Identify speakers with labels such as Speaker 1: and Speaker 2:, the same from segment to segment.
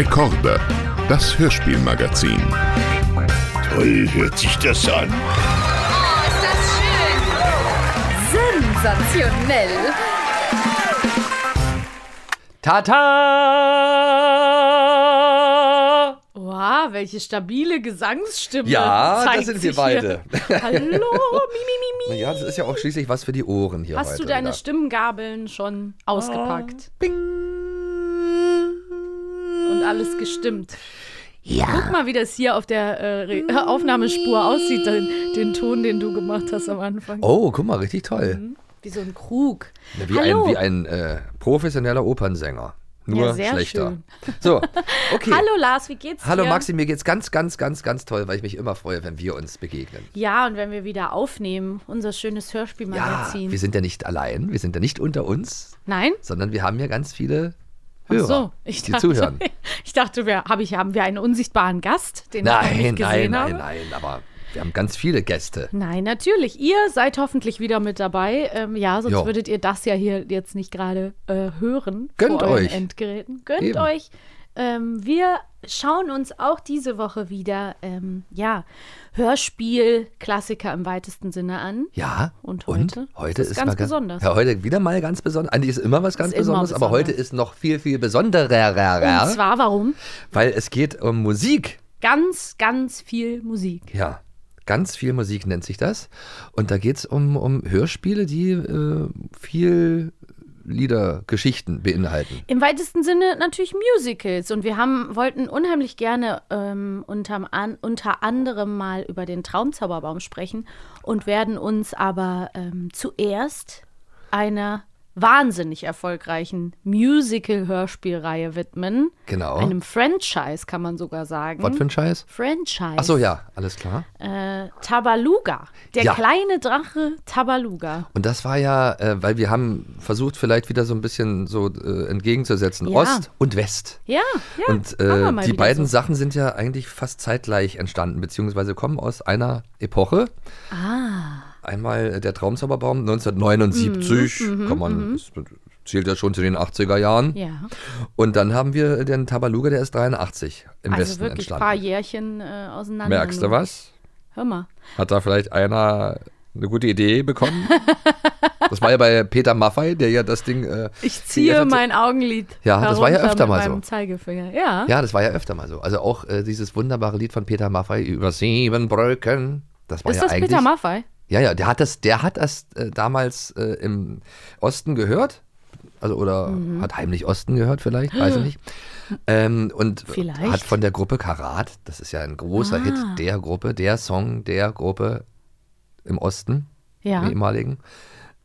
Speaker 1: Rekorde, das Hörspielmagazin.
Speaker 2: Toll hört sich das an.
Speaker 3: Oh, ist das schön! Sensationell!
Speaker 4: Tata!
Speaker 5: Wow, welche stabile Gesangsstimme.
Speaker 4: Ja,
Speaker 5: zeigt
Speaker 4: das sind wir beide.
Speaker 5: Hier. Hallo, mi, mi, mi, mi.
Speaker 4: Ja, das ist ja auch schließlich was für die Ohren hier
Speaker 5: Hast
Speaker 4: heute
Speaker 5: du deine
Speaker 4: wieder.
Speaker 5: Stimmgabeln schon ausgepackt
Speaker 4: Bing.
Speaker 5: Alles gestimmt? Ja. Guck mal, wie das hier auf der äh, Re- Aufnahmespur aussieht, den, den Ton, den du gemacht hast am Anfang.
Speaker 4: Oh, guck mal, richtig toll.
Speaker 5: Wie so ein Krug.
Speaker 4: Wie
Speaker 5: Hallo.
Speaker 4: ein, wie ein äh, professioneller Opernsänger. Nur
Speaker 5: Ja, sehr
Speaker 4: schlechter.
Speaker 5: schön.
Speaker 4: So, okay.
Speaker 5: Hallo Lars, wie geht's
Speaker 4: Hallo
Speaker 5: dir?
Speaker 4: Maxi, mir geht's ganz, ganz, ganz, ganz toll, weil ich mich immer freue, wenn wir uns begegnen.
Speaker 5: Ja, und wenn wir wieder aufnehmen, unser schönes
Speaker 4: Ja,
Speaker 5: Hörspielmagazin.
Speaker 4: wir sind ja nicht allein, wir sind ja nicht unter uns,
Speaker 5: Nein?
Speaker 4: sondern wir haben ja ganz viele Hörer,
Speaker 5: so, ich
Speaker 4: die
Speaker 5: dachte,
Speaker 4: zuhören.
Speaker 5: Ich dachte, wir, hab ich, haben wir einen unsichtbaren Gast, den ich
Speaker 4: Nein,
Speaker 5: nicht
Speaker 4: nein,
Speaker 5: gesehen
Speaker 4: nein,
Speaker 5: habe?
Speaker 4: nein, aber wir haben ganz viele Gäste.
Speaker 5: Nein, natürlich. Ihr seid hoffentlich wieder mit dabei. Ähm, ja, sonst
Speaker 4: Jo.
Speaker 5: würdet ihr das ja hier jetzt nicht gerade äh, hören.
Speaker 4: Gönnt
Speaker 5: vor
Speaker 4: euch.
Speaker 5: Endgeräten. Gönnt
Speaker 4: Eben.
Speaker 5: euch. Ähm, wir schauen uns auch diese Woche wieder, ähm, ja, Hörspiel-Klassiker im weitesten Sinne an.
Speaker 4: Ja,
Speaker 5: Und
Speaker 4: und
Speaker 5: heute?
Speaker 4: heute
Speaker 5: Das ist
Speaker 4: ist,
Speaker 5: ganz
Speaker 4: mal
Speaker 5: besonders.
Speaker 4: Ja, heute wieder mal ganz besonders. Eigentlich ist immer was ganz Besonderes, aber heute
Speaker 5: besonders.
Speaker 4: ist noch viel, viel besonderer,
Speaker 5: Und zwar warum?
Speaker 4: weil es geht um Musik.
Speaker 5: Ganz, ganz viel Musik.
Speaker 4: Ja, ganz viel Musik nennt sich das. Und da geht es um, um Hörspiele, die äh, viel Lieder, Geschichten beinhalten.
Speaker 5: Im weitesten Sinne natürlich Musicals. Und wir haben, wollten unheimlich gerne ähm, unterm an, unter anderem mal über den Traumzauberbaum sprechen und werden uns aber ähm, zuerst einer wahnsinnig erfolgreichen Musical-Hörspielreihe widmen.
Speaker 4: Genau.
Speaker 5: Einem Franchise, kann man sogar sagen.
Speaker 4: Was für ein Scheiß?
Speaker 5: Franchise.
Speaker 4: Achso, ja, alles klar.
Speaker 5: Äh, Tabaluga. Der
Speaker 4: Ja.
Speaker 5: kleine Drache Tabaluga.
Speaker 4: Und das war ja, äh, weil wir haben versucht, vielleicht wieder so ein bisschen so äh, entgegenzusetzen.
Speaker 5: Ja.
Speaker 4: Ost und West.
Speaker 5: Ja, ja.
Speaker 4: Und äh, die beiden
Speaker 5: so.
Speaker 4: Sachen sind ja eigentlich fast zeitgleich entstanden, beziehungsweise kommen aus einer Epoche.
Speaker 5: Ah.
Speaker 4: Einmal äh, der Traumzauberbaum 1979,
Speaker 5: Mhm,
Speaker 4: kann man, das zählt ja schon zu den 80er Jahren.
Speaker 5: Ja.
Speaker 4: Und dann haben wir den Tabaluga, der ist 83 im
Speaker 5: Also
Speaker 4: Westen
Speaker 5: wirklich ein paar
Speaker 4: entstanden.
Speaker 5: Jährchen äh, auseinander.
Speaker 4: Merkst du was?
Speaker 5: Hör mal.
Speaker 4: Hat da vielleicht einer eine gute Idee bekommen? das war ja bei Peter Maffei, der ja das Ding. Äh,
Speaker 5: Ich ziehe mein Augenlid.
Speaker 4: Ja, das war ja öfter mal so.
Speaker 5: Zeigefinger. Ja.
Speaker 4: Ja, das war ja öfter mal so. Also auch äh, dieses wunderbare Lied von Peter Maffei über sieben Brücken. Das war
Speaker 5: Ist
Speaker 4: ja
Speaker 5: das
Speaker 4: eigentlich.
Speaker 5: Peter Maffei?
Speaker 4: Ja, ja, der hat das, der hat das äh, damals äh, im Osten gehört. Also oder
Speaker 5: Mhm.
Speaker 4: hat heimlich Osten gehört vielleicht, weiß ich nicht. Ähm, und
Speaker 5: Vielleicht.
Speaker 4: hat von der Gruppe Karat, das ist ja ein großer
Speaker 5: Ah.
Speaker 4: Hit der Gruppe, der Song der Gruppe im Osten,
Speaker 5: Ja.
Speaker 4: im ehemaligen.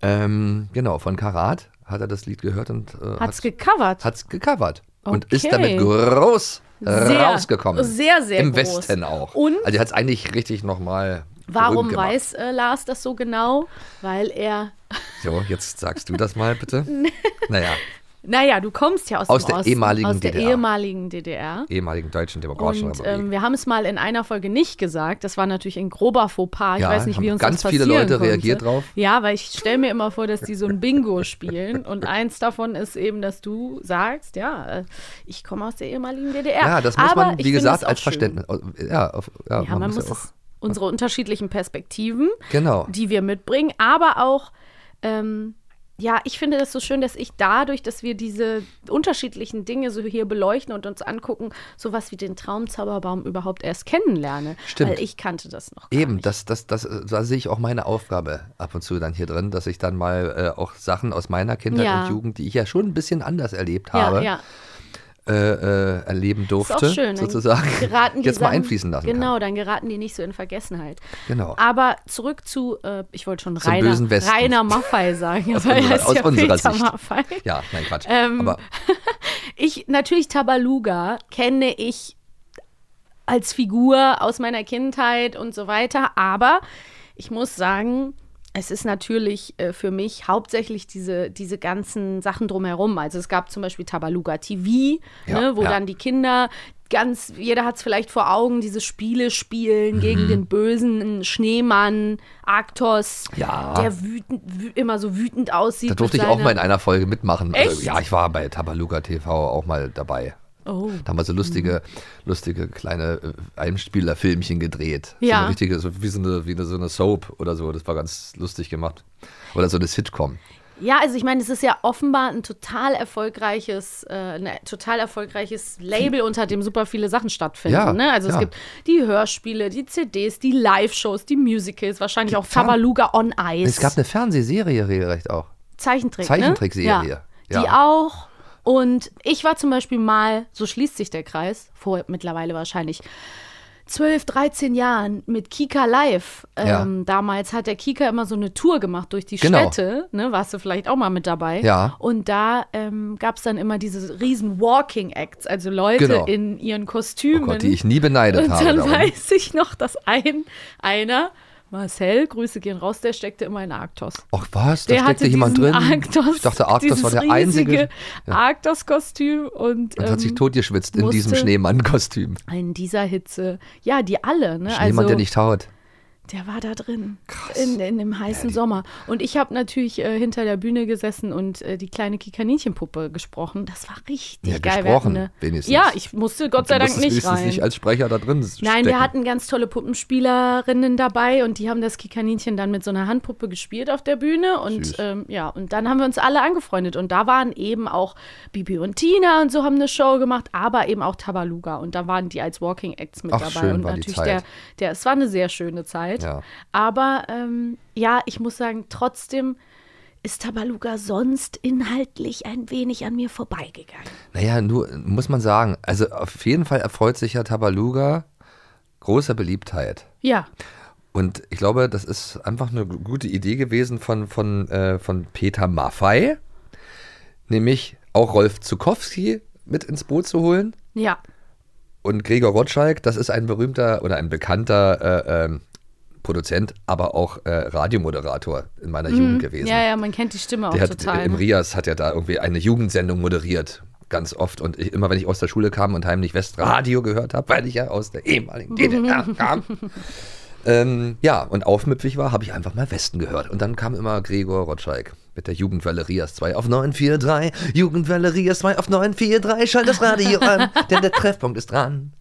Speaker 4: Ähm, genau, von Karat hat er das Lied gehört und äh,
Speaker 5: Hat's gecovert.
Speaker 4: hat's gecovert. Und ist
Speaker 5: Okay.
Speaker 4: damit groß
Speaker 5: Sehr,
Speaker 4: rausgekommen.
Speaker 5: sehr, sehr
Speaker 4: Im
Speaker 5: groß.
Speaker 4: Westen auch.
Speaker 5: Und?
Speaker 4: Also er hat es eigentlich richtig nochmal
Speaker 5: Warum weiß äh, Lars das so genau? Weil er,
Speaker 4: So, jetzt sagst du das mal bitte. naja,
Speaker 5: naja, du kommst ja aus,
Speaker 4: Aus der
Speaker 5: Osten,
Speaker 4: ehemaligen
Speaker 5: aus der
Speaker 4: DDR.
Speaker 5: ehemaligen DDR.
Speaker 4: ehemaligen Deutschen Demokratischen
Speaker 5: Und
Speaker 4: Republik.
Speaker 5: ähm, wir haben es mal in einer Folge nicht gesagt. Das war natürlich ein grober Fauxpas. Ich
Speaker 4: Ja,
Speaker 5: weiß nicht, wie uns
Speaker 4: ganz
Speaker 5: das
Speaker 4: viele Leute
Speaker 5: konnte.
Speaker 4: reagiert drauf.
Speaker 5: Ja, weil ich stelle mir immer vor, dass die so ein Bingo spielen. Und eins davon ist eben, dass du sagst, ja, äh, ich komme aus der ehemaligen DDR.
Speaker 4: ja, das muss
Speaker 5: Aber
Speaker 4: man, wie gesagt, als
Speaker 5: schön.
Speaker 4: Verständnis. Ja, auf, ja,
Speaker 5: Ja, man, muss
Speaker 4: ja
Speaker 5: es, unsere unterschiedlichen Perspektiven,
Speaker 4: Genau.
Speaker 5: die wir mitbringen, aber auch, ähm, ja, ich finde das so schön, dass ich dadurch, dass wir diese unterschiedlichen Dinge so hier beleuchten und uns angucken, sowas wie den Traumzauberbaum überhaupt erst kennenlerne.
Speaker 4: Stimmt.
Speaker 5: Weil ich kannte das noch gar
Speaker 4: Eben,
Speaker 5: nicht.
Speaker 4: das, das, das, da sehe ich auch meine Aufgabe ab und zu dann hier drin, dass ich dann mal äh, auch Sachen aus meiner Kindheit
Speaker 5: Ja.
Speaker 4: und Jugend, die ich ja schon ein bisschen anders erlebt
Speaker 5: ja,
Speaker 4: habe,
Speaker 5: ja.
Speaker 4: äh, äh, erleben
Speaker 5: Ist
Speaker 4: durfte,
Speaker 5: schön.
Speaker 4: sozusagen,
Speaker 5: Geraten die
Speaker 4: jetzt mal einfließen lassen
Speaker 5: Genau,
Speaker 4: kann.
Speaker 5: dann geraten die nicht so in Vergessenheit.
Speaker 4: Genau.
Speaker 5: Aber zurück zu, äh, ich wollte schon Rainer. Rainer Maffei sagen,
Speaker 4: Aus
Speaker 5: er
Speaker 4: unserer- aus
Speaker 5: ja
Speaker 4: unserer Sicht.
Speaker 5: Maffei.
Speaker 4: Ja, nein, Quatsch.
Speaker 5: Ähm,
Speaker 4: Aber
Speaker 5: Ich, natürlich Tabaluga kenne ich als Figur aus meiner Kindheit und so weiter, aber ich muss sagen, es ist natürlich äh, für mich hauptsächlich diese, diese ganzen Sachen drumherum. Also es gab zum Beispiel Tabaluga TV,
Speaker 4: Ja,
Speaker 5: ne, wo
Speaker 4: ja.
Speaker 5: dann die Kinder ganz, jeder hat es vielleicht vor Augen, diese Spiele spielen
Speaker 4: Mhm.
Speaker 5: gegen den bösen Schneemann, Arktos,
Speaker 4: Ja.
Speaker 5: der wütend, wü immer so wütend aussieht.
Speaker 4: da durfte ich auch mal in einer Folge mitmachen. Also, ja, ich war bei Tabaluga TV auch mal dabei.
Speaker 5: Oh.
Speaker 4: Da haben wir so lustige, lustige kleine äh, Einspielerfilmchen gedreht. So
Speaker 5: Ja.
Speaker 4: eine richtige, so wie so eine, wie eine, so eine Soap oder so. Das war ganz lustig gemacht. Oder so eine Sitcom.
Speaker 5: Ja, also ich meine, es ist ja offenbar ein total erfolgreiches, äh, ein total erfolgreiches Label, unter dem super viele Sachen stattfinden.
Speaker 4: Ja,
Speaker 5: ne? Also es
Speaker 4: ja.
Speaker 5: gibt die Hörspiele, die CDs, die Live-Shows, die Musicals, wahrscheinlich auch
Speaker 4: Fern-
Speaker 5: Tabaluga on Ice.
Speaker 4: Es gab eine Fernsehserie regelrecht auch.
Speaker 5: Zeichentrick,
Speaker 4: Zeichentrickserie.
Speaker 5: Ne?
Speaker 4: Ja.
Speaker 5: Die auch. Und ich war zum Beispiel mal, so schließt sich der Kreis, vor mittlerweile wahrscheinlich 12, 13 Jahren mit Kika Live.
Speaker 4: Ja.
Speaker 5: Ähm, damals hat der Kika immer so eine Tour gemacht durch die
Speaker 4: Genau.
Speaker 5: Städte. Ne? Warst du vielleicht auch mal mit dabei?
Speaker 4: Ja.
Speaker 5: Und da ähm, gab es dann immer diese riesen Walking Acts, also Leute
Speaker 4: Genau.
Speaker 5: in ihren
Speaker 4: Oh
Speaker 5: Kostümen.
Speaker 4: Gott, die ich nie beneidet
Speaker 5: Und
Speaker 4: habe.
Speaker 5: dann
Speaker 4: darum.
Speaker 5: weiß ich noch, dass ein, einer, Marcel, Grüße gehen raus, der steckte immer in Arktos.
Speaker 4: Ach was, da
Speaker 5: Der
Speaker 4: steckte
Speaker 5: hatte
Speaker 4: jemand drin.
Speaker 5: Arktos,
Speaker 4: ich dachte, Arktos war der einzige.
Speaker 5: Arktos-Kostüm und,
Speaker 4: Und hat sich
Speaker 5: ähm,
Speaker 4: totgeschwitzt in diesem Schneemann-Kostüm.
Speaker 5: in dieser Hitze. Ja, die alle. Ne?
Speaker 4: Schneemann,
Speaker 5: also,
Speaker 4: der nicht taut.
Speaker 5: Der war da drin. In, in dem heißen Sommer. Und ich habe natürlich äh, hinter der Bühne gesessen und äh, die kleine Kikaninchen-Puppe gesprochen. Das war richtig
Speaker 4: Ja,
Speaker 5: geil.
Speaker 4: Gesprochen,
Speaker 5: eine-
Speaker 4: wenigstens.
Speaker 5: Ja, ich musste Gott sei Dank nicht rein.
Speaker 4: nicht als Sprecher da drin
Speaker 5: Nein,
Speaker 4: stecken.
Speaker 5: wir hatten ganz tolle Puppenspielerinnen dabei und die haben das Kikaninchen dann mit so einer Handpuppe gespielt auf der Bühne und ähm, ja, und dann haben wir uns alle angefreundet und da waren eben auch Bibi und Tina und so haben eine Show gemacht, aber eben auch Tabaluga und da waren die als Walking Acts mit
Speaker 4: Ach,
Speaker 5: dabei und natürlich der, der, es war eine sehr schöne Zeit,
Speaker 4: Ja.
Speaker 5: aber ähm, ja, ich muss sagen, trotzdem ist Tabaluga sonst inhaltlich ein wenig an mir vorbeigegangen.
Speaker 4: Naja, nur muss man sagen, also auf jeden Fall erfreut sich ja Tabaluga großer Beliebtheit.
Speaker 5: Ja,
Speaker 4: Und ich glaube, das ist einfach eine gute Idee gewesen von, von, äh, von Peter Maffei, nämlich auch Rolf Zukowski mit ins Boot zu holen.
Speaker 5: ja,
Speaker 4: Und Gregor Rotschalk, das ist ein berühmter oder ein bekannter äh, ähm, Produzent, aber auch äh, Radiomoderator in meiner Jugend gewesen.
Speaker 5: Mhm. ja, ja, man kennt die Stimme auch
Speaker 4: Der hat
Speaker 5: total.
Speaker 4: im
Speaker 5: ne?
Speaker 4: Rias hat ja da irgendwie eine Jugendsendung moderiert. Ganz oft. Und ich, immer wenn ich aus der Schule kam und heimlich Westradio gehört habe, weil ich ja aus der ehemaligen DDR kam. Ähm, ja, und aufmüpfig war, habe ich einfach mal Westen gehört. Und dann kam immer Gregor Rotschalk mit der Jugendwelle Rias 2 auf 943. Jugendwelle Rias 2 auf 943. Schalt das Radio an, denn der Treffpunkt ist dran.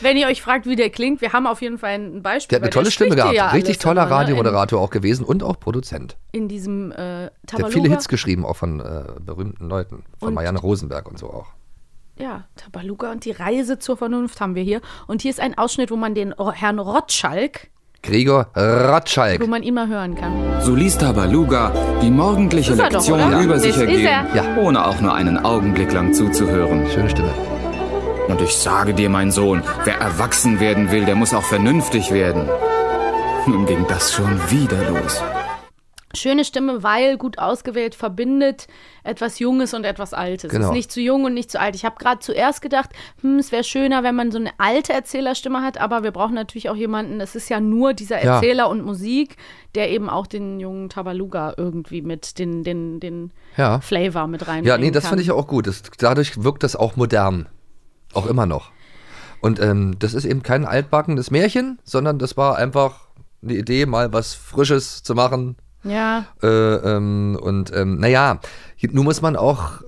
Speaker 5: Wenn ihr euch fragt, wie der klingt, wir haben auf jeden Fall ein Beispiel.
Speaker 4: Der hat eine tolle Stimme gehabt.
Speaker 5: ja
Speaker 4: Richtig toller
Speaker 5: immer, ne?
Speaker 4: Radiomoderator auch gewesen und auch Produzent.
Speaker 5: In, diesem äh,
Speaker 4: Der
Speaker 5: Tabaluga.
Speaker 4: hat viele Hits geschrieben, auch von äh, berühmten Leuten. Von
Speaker 5: Und-
Speaker 4: Marianne Rosenberg und so auch.
Speaker 5: Ja, Tabaluga und die Reise zur Vernunft haben wir hier. Und hier ist ein Ausschnitt, wo man den Herrn Rotschalk,
Speaker 4: Gregor Rotschalk.
Speaker 5: wo man mal hören kann.
Speaker 6: So ließ Tabaluga die morgendliche
Speaker 5: Ist er doch,
Speaker 6: Lektion
Speaker 5: oder?
Speaker 6: über sich
Speaker 5: Das ist
Speaker 6: ergehen,
Speaker 5: er.
Speaker 4: Ja.
Speaker 6: ohne auch nur einen Augenblick lang zuzuhören.
Speaker 4: Schöne Stimme.
Speaker 6: Und ich sage dir, mein Sohn, wer erwachsen werden will, der muss auch vernünftig werden. Nun ging das schon wieder los.
Speaker 5: Schöne Stimme, weil gut ausgewählt verbindet etwas Junges und etwas Altes.
Speaker 4: Genau.
Speaker 5: Ist nicht zu jung und nicht zu alt. Ich habe gerade zuerst gedacht, hm, es wäre schöner, wenn man so eine alte Erzählerstimme hat, aber wir brauchen natürlich auch jemanden, es ist ja nur dieser
Speaker 4: Ja.
Speaker 5: Erzähler und Musik, der eben auch den jungen Tabaluga irgendwie mit den, den, den
Speaker 4: Ja.
Speaker 5: Flavor mit rein.
Speaker 4: Ja, nee, das finde ich auch gut. Das, dadurch wirkt das auch modern. Auch immer noch. Und ähm, das ist eben kein altbackenes Märchen, sondern das war einfach eine Idee, mal was Frisches zu machen.
Speaker 5: Ja,
Speaker 4: Äh, ähm, und ähm, naja, nun muss man auch,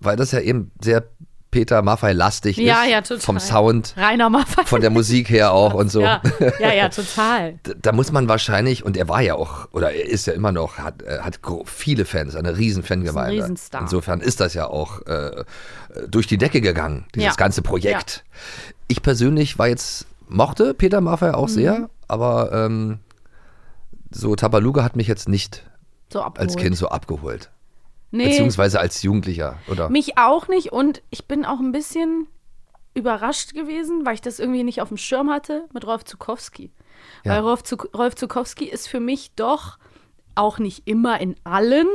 Speaker 4: weil das ja eben sehr Peter Maffei-lastig
Speaker 5: Ja,
Speaker 4: ist,
Speaker 5: ja, total.
Speaker 4: vom Sound,
Speaker 5: Rainer Maffay.
Speaker 4: von der Musik her auch und so.
Speaker 5: Ja, ja, ja, total.
Speaker 4: Da- Da muss man wahrscheinlich, und er war ja auch, oder er ist ja immer noch, hat, äh, hat viele Fans, eine riesen Fangemeinde.
Speaker 5: Riesenstar.
Speaker 4: Insofern ist das ja auch äh, durch die Decke gegangen, dieses
Speaker 5: Ja.
Speaker 4: ganze Projekt. Ich persönlich war jetzt, mochte Peter Maffay auch
Speaker 5: Mhm.
Speaker 4: sehr, aber ähm, so Tabaluga hat mich jetzt nicht
Speaker 5: So
Speaker 4: als Kind so abgeholt.
Speaker 5: nee,
Speaker 4: Beziehungsweise als Jugendlicher, oder?
Speaker 5: mich auch nicht und ich bin auch ein bisschen überrascht gewesen, weil ich das irgendwie nicht auf dem Schirm hatte mit Rolf Zukowski.
Speaker 4: Ja.
Speaker 5: Weil Rolf, Zuk Rolf Zukowski ist für mich doch auch nicht immer in allen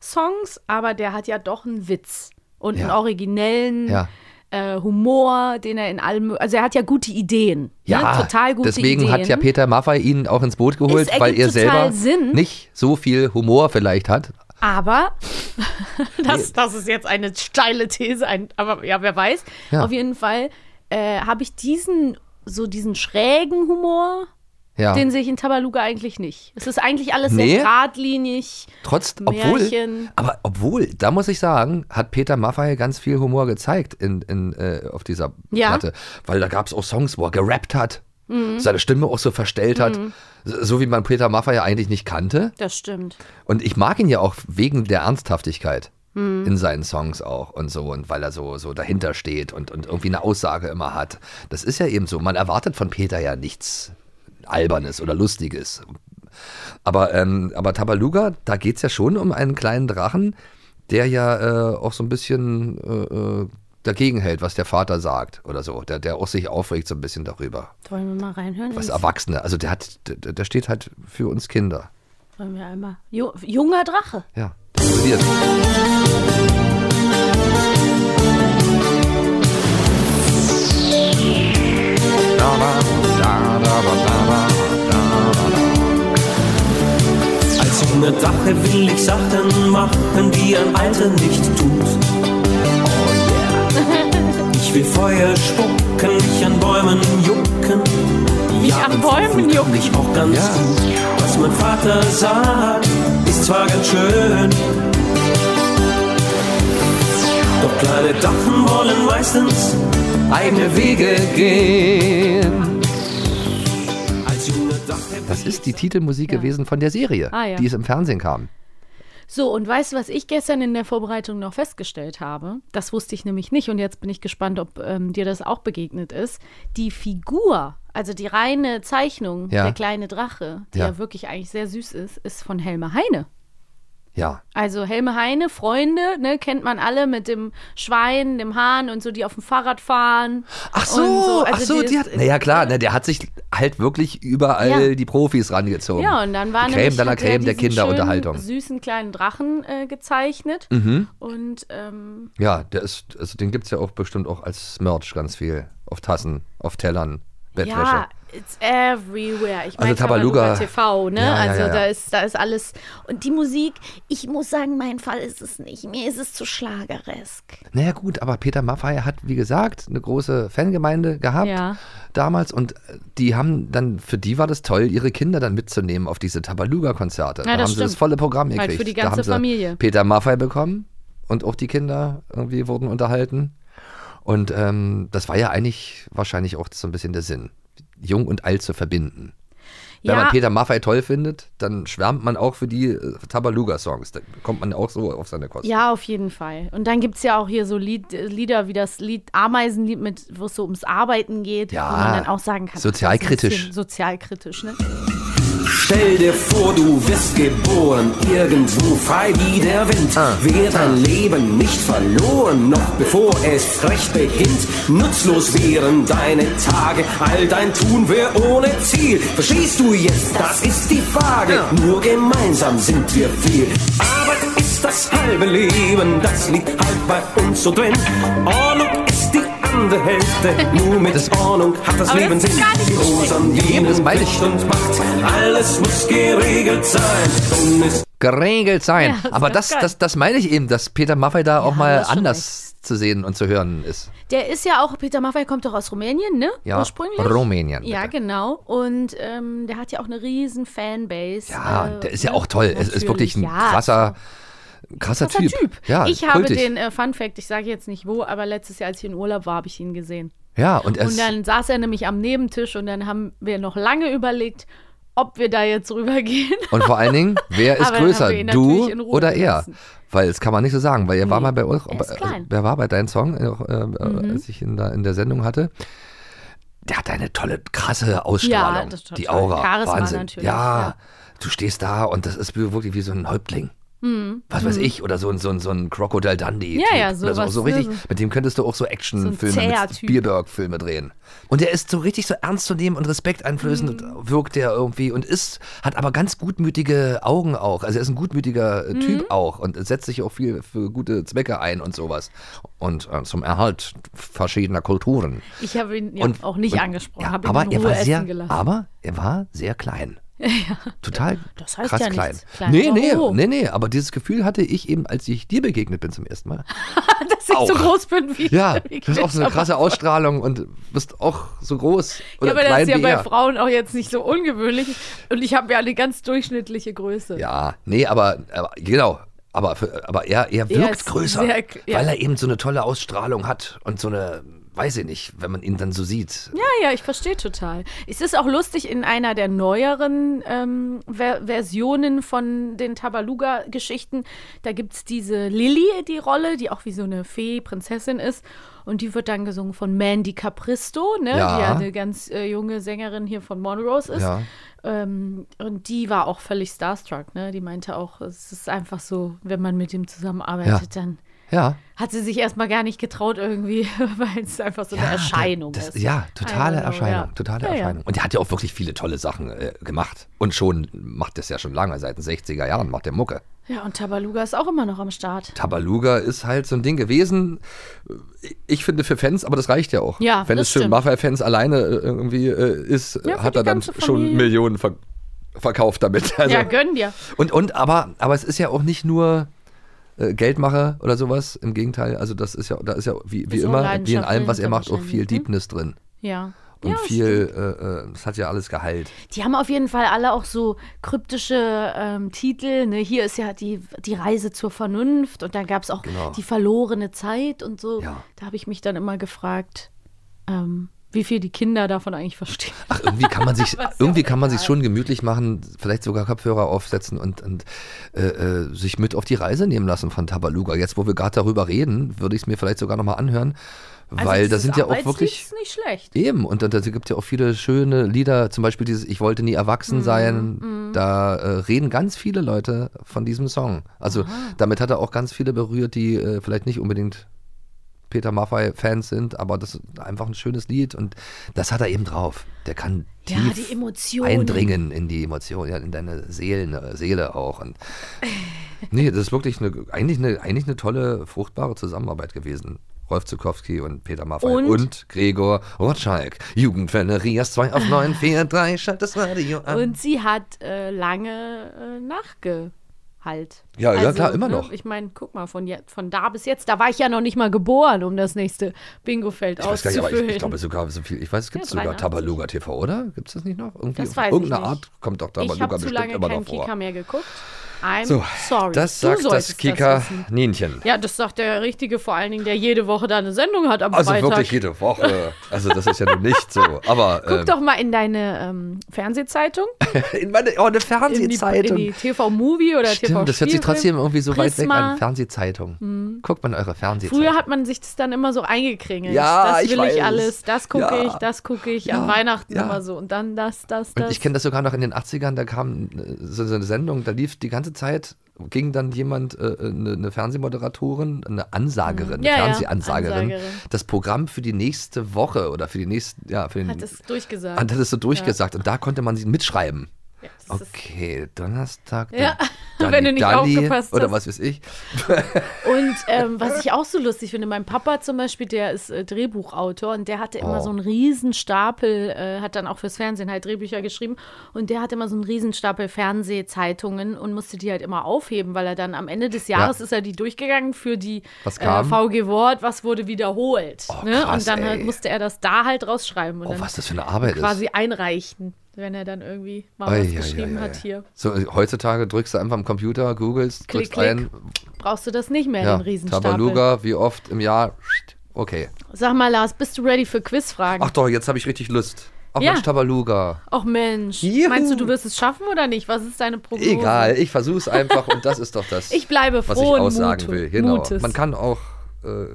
Speaker 5: Songs, aber der hat ja doch einen Witz und einen
Speaker 4: Ja.
Speaker 5: originellen
Speaker 4: Ja.
Speaker 5: Äh, Humor, den er in allem, also er hat ja gute Ideen,
Speaker 4: Ja,
Speaker 5: ne? total gute
Speaker 4: deswegen
Speaker 5: Ideen.
Speaker 4: hat ja Peter Maffay ihn auch ins Boot geholt, weil er selber
Speaker 5: Sinn.
Speaker 4: nicht so viel Humor vielleicht hat.
Speaker 5: Aber das, das ist jetzt eine steile These, ein, aber ja, wer weiß.
Speaker 4: Ja.
Speaker 5: Auf jeden Fall äh, habe ich diesen, so diesen schrägen Humor
Speaker 4: Ja.
Speaker 5: Den sehe ich in Tabaluga eigentlich nicht. Es ist eigentlich alles
Speaker 4: Nee?
Speaker 5: sehr geradlinig.
Speaker 4: Trotz, obwohl,
Speaker 5: Märchen.
Speaker 4: aber obwohl, da muss ich sagen, hat Peter Maffay ganz viel Humor gezeigt in, in, äh, auf dieser
Speaker 5: Ja.
Speaker 4: Platte. Weil da gab es auch Songs, wo er gerappt hat, seine Stimme auch so verstellt hat, so so wie man Peter Maffay ja eigentlich nicht kannte.
Speaker 5: Das stimmt.
Speaker 4: Und ich mag ihn ja auch wegen der Ernsthaftigkeit in seinen Songs auch und so und weil er so, so dahinter steht und, und irgendwie eine Aussage immer hat. Das ist ja eben so. Man erwartet von Peter ja nichts Albernes oder Lustiges. Aber, ähm, aber Tabaluga, da geht es ja schon um einen kleinen Drachen, der ja äh, auch so ein bisschen äh, äh, dagegen hält, was der Vater sagt oder so. Der, der auch sich aufregt so ein bisschen darüber.
Speaker 5: Wollen wir mal reinhören?
Speaker 4: Was Erwachsene, also der hat, der, der steht halt für uns Kinder.
Speaker 5: Wollen wir einmal. Ju junger Drache.
Speaker 4: Ja, der
Speaker 7: Als junge Drache will ich Sachen machen, die ein Alter nicht tut. Ich will Feuer spucken, mich an Bäumen jucken.
Speaker 5: Mich an Bäumen jucken.
Speaker 7: Ich auch ganz
Speaker 4: Ja.
Speaker 7: gut. Was mein Vater sagt, ist zwar ganz schön. Doch kleine Drachen wollen meistens eigene Wege gehen.
Speaker 4: Das ist die Titelmusik gewesen von der Serie,
Speaker 5: Ah, ja.
Speaker 4: die es im Fernsehen kam.
Speaker 5: So, und weißt du, was ich gestern in der Vorbereitung noch festgestellt habe? Das wusste ich nämlich nicht und jetzt bin ich gespannt, ob ähm, dir das auch begegnet ist. Die Figur, also die reine Zeichnung,
Speaker 4: Ja.
Speaker 5: der kleine Drache, die
Speaker 4: Ja.
Speaker 5: ja. wirklich eigentlich sehr süß ist, ist von Helme Heine.
Speaker 4: Ja,
Speaker 5: Also Helme Heine, Freunde, ne, kennt man alle mit dem Schwein, dem Hahn und so, die auf dem Fahrrad fahren.
Speaker 4: Ach so,
Speaker 5: so.
Speaker 4: ach
Speaker 5: Also
Speaker 4: so,
Speaker 5: die
Speaker 4: die hat, naja klar, ne, der hat sich halt wirklich überall
Speaker 5: Ja.
Speaker 4: die Profis rangezogen.
Speaker 5: Ja, und dann war
Speaker 4: die
Speaker 5: nämlich
Speaker 4: Creme
Speaker 5: er
Speaker 4: Creme der Kinderunterhaltung. Mhm.
Speaker 5: süßen kleinen Drachen äh, gezeichnet. Und ähm,
Speaker 4: Ja, der ist, also den gibt es ja auch bestimmt auch als Merch ganz viel. Auf Tassen, auf Tellern, Bettwäsche.
Speaker 5: Ja, it's everywhere. Ich
Speaker 4: Also
Speaker 5: meine
Speaker 4: Tabaluga-
Speaker 5: TV, ne?
Speaker 4: Ja,
Speaker 5: also
Speaker 4: ja, ja.
Speaker 5: da ist da ist alles und die Musik, ich muss sagen, mein Fall ist es nicht. Mir ist es zu schlageresk.
Speaker 4: Naja gut, aber Peter Maffay hat, wie gesagt, eine große Fangemeinde gehabt damals und äh, die haben dann, für die war das toll, ihre Kinder dann mitzunehmen auf diese Tabaluga-Konzerte. da
Speaker 5: Ja, das
Speaker 4: haben sie das
Speaker 5: stimmt.
Speaker 4: volle Programm
Speaker 5: Halt
Speaker 4: gekriegt.
Speaker 5: für die
Speaker 4: da
Speaker 5: ganze
Speaker 4: haben sie
Speaker 5: Familie.
Speaker 4: Peter Maffay bekommen und auch die Kinder irgendwie wurden unterhalten. Und ähm, das war ja eigentlich wahrscheinlich auch so ein bisschen der Sinn, jung und alt zu verbinden. Wenn
Speaker 5: Ja.
Speaker 4: man Peter Maffay toll findet, dann schwärmt man auch für die äh, Tabaluga-Songs. Da kommt man auch so auf seine Kosten.
Speaker 5: Ja, auf jeden Fall. Und dann gibt es ja auch hier so Lied, äh, Lieder wie das Lied Ameisenlied, mit, wo es so ums Arbeiten geht,
Speaker 4: Ja,
Speaker 5: wo man dann auch sagen kann.
Speaker 4: sozialkritisch.
Speaker 5: Sozialkritisch, ne?
Speaker 7: Stell dir vor, du wirst geboren, irgendwo frei wie der Wind. Wird dein Leben nicht verloren, noch bevor es recht beginnt. Nutzlos wären deine Tage, all dein Tun wär ohne Ziel. Verstehst du jetzt, das ist die Frage. Nur gemeinsam sind wir viel. Arbeit ist das halbe Leben, das liegt halt bei uns so drin. Ordnung ist andere Hälfte, nur mit Ordnung hat das
Speaker 5: Aber
Speaker 7: Leben Sinn.
Speaker 5: so
Speaker 4: meine ich.
Speaker 7: Pflicht und Macht, alles muss geregelt sein.
Speaker 4: Geregelt sein.
Speaker 5: Ja, das ist
Speaker 4: Aber das,
Speaker 5: geil.
Speaker 4: das, das meine ich eben, dass Peter Maffay da auch
Speaker 5: du
Speaker 4: mal anders zu sehen und zu hören ist.
Speaker 5: Der ist ja auch, Peter Maffay kommt doch aus Rumänien, ne?
Speaker 4: Ja,
Speaker 5: Ursprünglich.
Speaker 4: Rumänien,
Speaker 5: Ja,
Speaker 4: bitte.
Speaker 5: genau. Und ähm, der hat ja auch eine riesen Fanbase.
Speaker 4: Ja,
Speaker 5: äh,
Speaker 4: der ist ja
Speaker 5: ne?
Speaker 4: auch toll. Es ist wirklich ein
Speaker 5: Natürlich, ja,
Speaker 4: krasser, krasser, typ.
Speaker 5: Typ.
Speaker 4: Ja,
Speaker 5: ich habe
Speaker 4: kultig.
Speaker 5: den, äh, Fun Fact, ich sage jetzt nicht wo, aber letztes Jahr, als ich in Urlaub war, habe ich ihn gesehen.
Speaker 4: Ja, und,
Speaker 5: Und dann saß er nämlich am Nebentisch und dann haben wir noch lange überlegt, ob wir da jetzt rübergehen.
Speaker 4: und vor allen Dingen, wer ist größer, du oder er?
Speaker 5: gelassen.
Speaker 4: Weil das kann man nicht so sagen, weil er war
Speaker 5: Nee,
Speaker 4: mal bei euch,
Speaker 5: er. Mhm.
Speaker 4: wer war bei deinem Song, äh, äh, als ich ihn da in der Sendung hatte. Der hat eine tolle, krasse Ausstrahlung.
Speaker 5: Ja, das ist
Speaker 4: die. Aura.
Speaker 5: Charisma
Speaker 4: Wahnsinn.
Speaker 5: natürlich,
Speaker 4: Ja,
Speaker 5: ja.
Speaker 4: du stehst da und das ist wirklich wie so ein Häuptling. Was weiß ich, oder so ein, so ein, so ein Crocodile Dundee.
Speaker 5: Ja, ja,
Speaker 4: oder so,
Speaker 5: sowas,
Speaker 4: so
Speaker 5: ne,
Speaker 4: richtig.
Speaker 5: so-
Speaker 4: Mit dem könntest du auch so Actionfilme
Speaker 5: So.
Speaker 4: Spielberg-Filme drehen. Und er ist so richtig so ernst zu nehmen und respekteinflößend
Speaker 5: Mhm.
Speaker 4: wirkt er irgendwie und ist, hat aber ganz gutmütige Augen auch. Also er ist ein gutmütiger äh,
Speaker 5: Mhm.
Speaker 4: Typ auch und setzt sich auch viel für gute Zwecke ein und sowas. Und äh, zum Erhalt verschiedener Kulturen.
Speaker 5: Ich habe ihn ja
Speaker 4: Und-
Speaker 5: auch nicht
Speaker 4: und-
Speaker 5: angesprochen,
Speaker 4: Ja,
Speaker 5: habe ihn
Speaker 4: aber er war sehr, aber er war sehr klein. Total
Speaker 5: Das heißt
Speaker 4: krass
Speaker 5: ja
Speaker 4: klein.
Speaker 5: Klein,
Speaker 4: Nee,
Speaker 5: aber
Speaker 4: nee,
Speaker 5: hoch.
Speaker 4: nee, nee, aber dieses Gefühl hatte ich eben, als ich dir begegnet bin zum ersten Mal.
Speaker 5: Dass ich so
Speaker 4: Auch.
Speaker 5: groß bin wie
Speaker 4: Ja,
Speaker 5: wie
Speaker 4: du hast auch so eine krasse
Speaker 5: aber-
Speaker 4: Ausstrahlung und bist auch so groß
Speaker 5: Ja,
Speaker 4: oder
Speaker 5: aber das
Speaker 4: klein
Speaker 5: ist ja bei
Speaker 4: er.
Speaker 5: Frauen auch jetzt nicht so ungewöhnlich. Und ich habe ja eine ganz durchschnittliche Größe.
Speaker 4: Ja, nee, aber, aber genau. Aber, aber er, er wirkt
Speaker 5: ist
Speaker 4: größer,
Speaker 5: sehr- ja.
Speaker 4: weil er eben so eine tolle Ausstrahlung hat und so eine, weiß ich nicht, wenn man ihn dann so sieht.
Speaker 5: Ja, ja, ich verstehe total. Es ist auch lustig, in einer der neueren ähm, Ver Versionen von den Tabaluga-Geschichten, da gibt es diese Lilly, die Rolle, die auch wie so eine Fee, Prinzessin ist. Und die wird dann gesungen von Mandy Capristo, ne?
Speaker 4: Ja.
Speaker 5: die ja eine ganz äh, junge Sängerin hier von Monrose ist.
Speaker 4: Ja.
Speaker 5: Ähm, und die war auch völlig starstruck. Ne? Die meinte auch, es ist einfach so, wenn man mit ihm zusammenarbeitet, dann
Speaker 4: Ja.
Speaker 5: hat sie sich erstmal gar nicht getraut irgendwie, weil es einfach so eine
Speaker 4: Ja,
Speaker 5: Erscheinung
Speaker 4: das,
Speaker 5: ist.
Speaker 4: Ja, totale
Speaker 5: know,
Speaker 4: Erscheinung,
Speaker 5: ja.
Speaker 4: totale
Speaker 5: Ja.
Speaker 4: Erscheinung. Und er hat ja auch wirklich viele tolle Sachen äh, gemacht. Und schon macht das ja schon lange, seit den 60er Jahren macht der Mucke.
Speaker 5: Ja, und Tabaluga ist auch immer noch am Start.
Speaker 4: Tabaluga ist halt so ein Ding gewesen. Ich finde für Fans, aber das reicht ja auch.
Speaker 5: Ja,
Speaker 4: Wenn es für. Mafia-Fans alleine äh, irgendwie äh, ist,
Speaker 5: Ja,
Speaker 4: hat er dann
Speaker 5: ganze
Speaker 4: schon
Speaker 5: Familie.
Speaker 4: Millionen ver verkauft damit. Also,
Speaker 5: ja, gönn dir.
Speaker 4: und, und aber, aber es ist ja auch nicht nur äh, Geldmache oder sowas. Im Gegenteil, also das ist ja, da ist ja wie, wie
Speaker 5: Ist
Speaker 4: immer, wie in allem, was er macht, auch viel
Speaker 5: ne?
Speaker 4: Deepness drin.
Speaker 5: Ja.
Speaker 4: Und
Speaker 5: ja,
Speaker 4: viel, äh, äh, das hat ja alles Gehalt.
Speaker 5: Die haben auf jeden Fall alle auch so kryptische ähm, Titel. Ne? Hier ist ja die, die Reise zur Vernunft und dann gab es auch
Speaker 4: Genau.
Speaker 5: die verlorene Zeit und so.
Speaker 4: Ja.
Speaker 5: Da habe ich mich dann immer gefragt, ähm, wie viel die Kinder davon eigentlich verstehen.
Speaker 4: Ach, irgendwie kann man sich, irgendwie kann man sich schon gemütlich machen, vielleicht sogar Kopfhörer aufsetzen und, und äh, äh, sich mit auf die Reise nehmen lassen von Tabaluga. Jetzt, wo wir gerade darüber reden, würde ich es mir vielleicht sogar nochmal anhören, weil
Speaker 5: Also
Speaker 4: da sind ja auch wirklich
Speaker 5: ist nicht schlecht.
Speaker 4: eben und da, da gibt es ja auch viele schöne Lieder, zum Beispiel dieses Ich wollte nie erwachsen sein. Da äh, reden ganz viele Leute von diesem Song. Also damit hat er auch ganz viele berührt, die äh, vielleicht nicht unbedingt Peter Maffay-Fans sind, aber das ist einfach ein schönes Lied und das hat er eben drauf. Der kann
Speaker 5: Ja,
Speaker 4: tief eindringen in die Emotionen, ja, in deine Seelen, äh, Seele auch. Und nee, das ist wirklich eine, eigentlich, eine, eigentlich eine tolle, fruchtbare Zusammenarbeit gewesen. Rolf Zukowski und Peter Maffay
Speaker 5: Und?
Speaker 4: und, Gregor Rotschalk. Jugendwelle Rias 2 auf 9, 4, 3, schalt das Radio an.
Speaker 5: Und sie hat äh, lange äh, nachgehalt.
Speaker 4: Ja, ja, klar, immer noch.
Speaker 5: Ich meine, guck mal, von, von da bis jetzt, da war ich ja noch nicht mal geboren, um das nächste Bingo-Feld
Speaker 4: ich weiß gar nicht, aber
Speaker 5: auszufüllen.
Speaker 4: ich, ich glaube sogar so viel. Ich weiß, es gibt
Speaker 5: Ja,
Speaker 4: sogar
Speaker 5: 83.
Speaker 4: Tabaluga TV, oder? Gibt es das nicht noch? Irgendwie
Speaker 5: Das weiß ich
Speaker 4: irgendeine
Speaker 5: nicht.
Speaker 4: Art kommt doch
Speaker 5: ich
Speaker 4: Tabaluga
Speaker 5: habe zu
Speaker 4: bestimmt
Speaker 5: lange
Speaker 4: immer
Speaker 5: keinen
Speaker 4: noch vor.
Speaker 5: Kika mehr geguckt. I'm
Speaker 4: So,
Speaker 5: sorry.
Speaker 4: das sagt das Kika
Speaker 5: wissen.
Speaker 4: Nienchen.
Speaker 5: Ja, das sagt der Richtige, vor allen Dingen, der jede Woche da eine Sendung hat am
Speaker 4: Also
Speaker 5: Freitag.
Speaker 4: wirklich jede Woche. Also das ist ja nun nicht so. Aber
Speaker 5: Guck
Speaker 4: ähm,
Speaker 5: doch mal in deine ähm, Fernsehzeitung,
Speaker 4: in meine, oh, eine
Speaker 5: in die, in
Speaker 4: Fernsehzeitung.
Speaker 5: die TV-Movie oder TV
Speaker 4: Stimmt, das hört sich trotzdem irgendwie so weit weg
Speaker 5: Prisma.
Speaker 4: an. Fernsehzeitung. Guckt man eure Fernsehzeitung.
Speaker 5: Früher hat man sich das dann immer so eingekringelt.
Speaker 4: Ja,
Speaker 5: das
Speaker 4: ich
Speaker 5: will
Speaker 4: weiß.
Speaker 5: ich alles, das gucke
Speaker 4: Ja.
Speaker 5: ich, das gucke ich.
Speaker 4: Ja,
Speaker 5: An Weihnachten
Speaker 4: ja.
Speaker 5: immer so. Und dann das, das,
Speaker 4: Und
Speaker 5: das.
Speaker 4: ich kenne das sogar noch in den 80ern, da kam äh, so, so eine Sendung, da lief die ganze Zeit, ging dann jemand, äh, eine, eine Fernsehmoderatorin, eine Ansagerin,
Speaker 5: Mhm. Ja,
Speaker 4: eine
Speaker 5: ja,
Speaker 4: Fernsehansagerin,
Speaker 5: Ansagerin.
Speaker 4: das Programm für die nächste Woche oder für die nächsten, ja, für den,
Speaker 5: hat es durchgesagt.
Speaker 4: hat das so durchgesagt und da konnte man sie mitschreiben.
Speaker 5: Ja,
Speaker 4: Okay, Donnerstag.
Speaker 5: Ja,
Speaker 4: Dalli
Speaker 5: wenn du nicht
Speaker 4: Dalli
Speaker 5: aufgepasst
Speaker 4: Oder was weiß ich.
Speaker 5: Und ähm, was ich auch so lustig finde, mein Papa zum Beispiel, der ist äh, Drehbuchautor und der hatte immer
Speaker 4: Oh.
Speaker 5: so einen Riesenstapel, äh, hat dann auch fürs Fernsehen halt Drehbücher geschrieben und der hat immer so einen Riesenstapel Fernsehzeitungen und musste die halt immer aufheben, weil er dann am Ende des Jahres
Speaker 4: Ja.
Speaker 5: ist er die durchgegangen für die
Speaker 4: Was
Speaker 5: äh? VG Wort, was wurde wiederholt.
Speaker 4: Oh,
Speaker 5: ne?
Speaker 4: krass,
Speaker 5: und dann halt musste er das da halt rausschreiben und
Speaker 4: Oh,
Speaker 5: dann
Speaker 4: was das für eine Arbeit
Speaker 5: quasi
Speaker 4: ist.
Speaker 5: einreichen, wenn er dann irgendwie mal
Speaker 4: Ei,
Speaker 5: was geschrieben
Speaker 4: ei, ei.
Speaker 5: hat hier.
Speaker 4: So, heutzutage drückst du einfach am Computer, googelst, drückst
Speaker 5: klick.
Speaker 4: ein,
Speaker 5: Brauchst du das nicht mehr,
Speaker 4: ja,
Speaker 5: den Riesenstapel.
Speaker 4: Tabaluga, wie oft im Jahr, okay.
Speaker 5: Sag mal, Lars, bist du ready für Quizfragen?
Speaker 4: Ach doch, jetzt habe ich richtig Lust. Ach
Speaker 5: Ja.
Speaker 4: Mensch, Tabaluga.
Speaker 5: Ach Mensch,
Speaker 4: Juhu.
Speaker 5: meinst du, du wirst es schaffen oder nicht? Was ist deine Prognose?
Speaker 4: Egal, ich versuche es einfach und das ist doch das,
Speaker 5: Ich bleibe
Speaker 4: was ich aussagen
Speaker 5: Mute-
Speaker 4: will. Genau.
Speaker 5: Mutes.
Speaker 4: Man kann auch äh,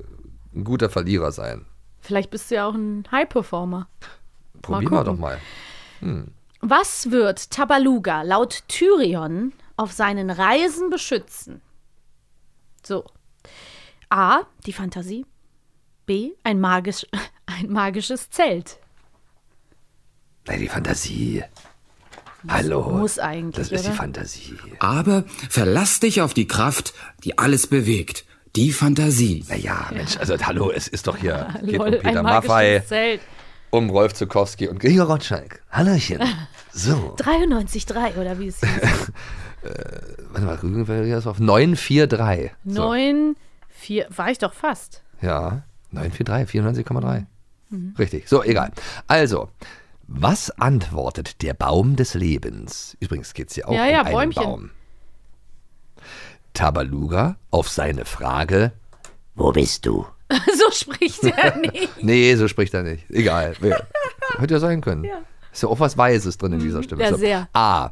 Speaker 4: ein guter Verlierer sein.
Speaker 5: Vielleicht bist du ja auch ein High-Performer.
Speaker 4: Probieren wir doch mal.
Speaker 5: Was wird Tabaluga laut Tyrion auf seinen Reisen beschützen? So. A. Die Fantasie. B. Ein, magisch, ein magisches Zelt.
Speaker 4: Nein, die Fantasie. Hallo.
Speaker 5: muss eigentlich,
Speaker 4: Das ist die
Speaker 5: oder?
Speaker 4: Fantasie.
Speaker 6: Aber verlass dich auf die Kraft, die alles bewegt. Die Fantasie.
Speaker 4: Naja, Mensch, also hallo, es ist doch hier. Geht
Speaker 5: Lol,
Speaker 4: um Peter
Speaker 5: ein magisches
Speaker 4: Maffei.
Speaker 5: Zelt.
Speaker 4: Um Rolf Zukowski und Gregor Gottschalk. Hallöchen. So,
Speaker 5: 93,3 oder wie es hieß.
Speaker 4: warte mal, Rügenfelder ist auf 943. So.
Speaker 5: 9, 4, war ich doch fast.
Speaker 4: Ja, 943, 94,3.
Speaker 5: Mhm.
Speaker 4: Richtig, so, egal. Also, was antwortet der Baum des Lebens? Übrigens geht es hier auch
Speaker 5: Ja,
Speaker 4: um
Speaker 5: ja,
Speaker 4: einen
Speaker 5: Bäumchen.
Speaker 4: Baum. Tabaluga auf seine Frage,
Speaker 2: Wo bist du?
Speaker 5: so spricht er nicht.
Speaker 4: nee, so spricht er nicht. Egal. Wer- Hätte ja sein können. Ist ja auch was Weises drin in dieser Stimme.
Speaker 5: Ja,
Speaker 4: So.
Speaker 5: sehr.
Speaker 4: A.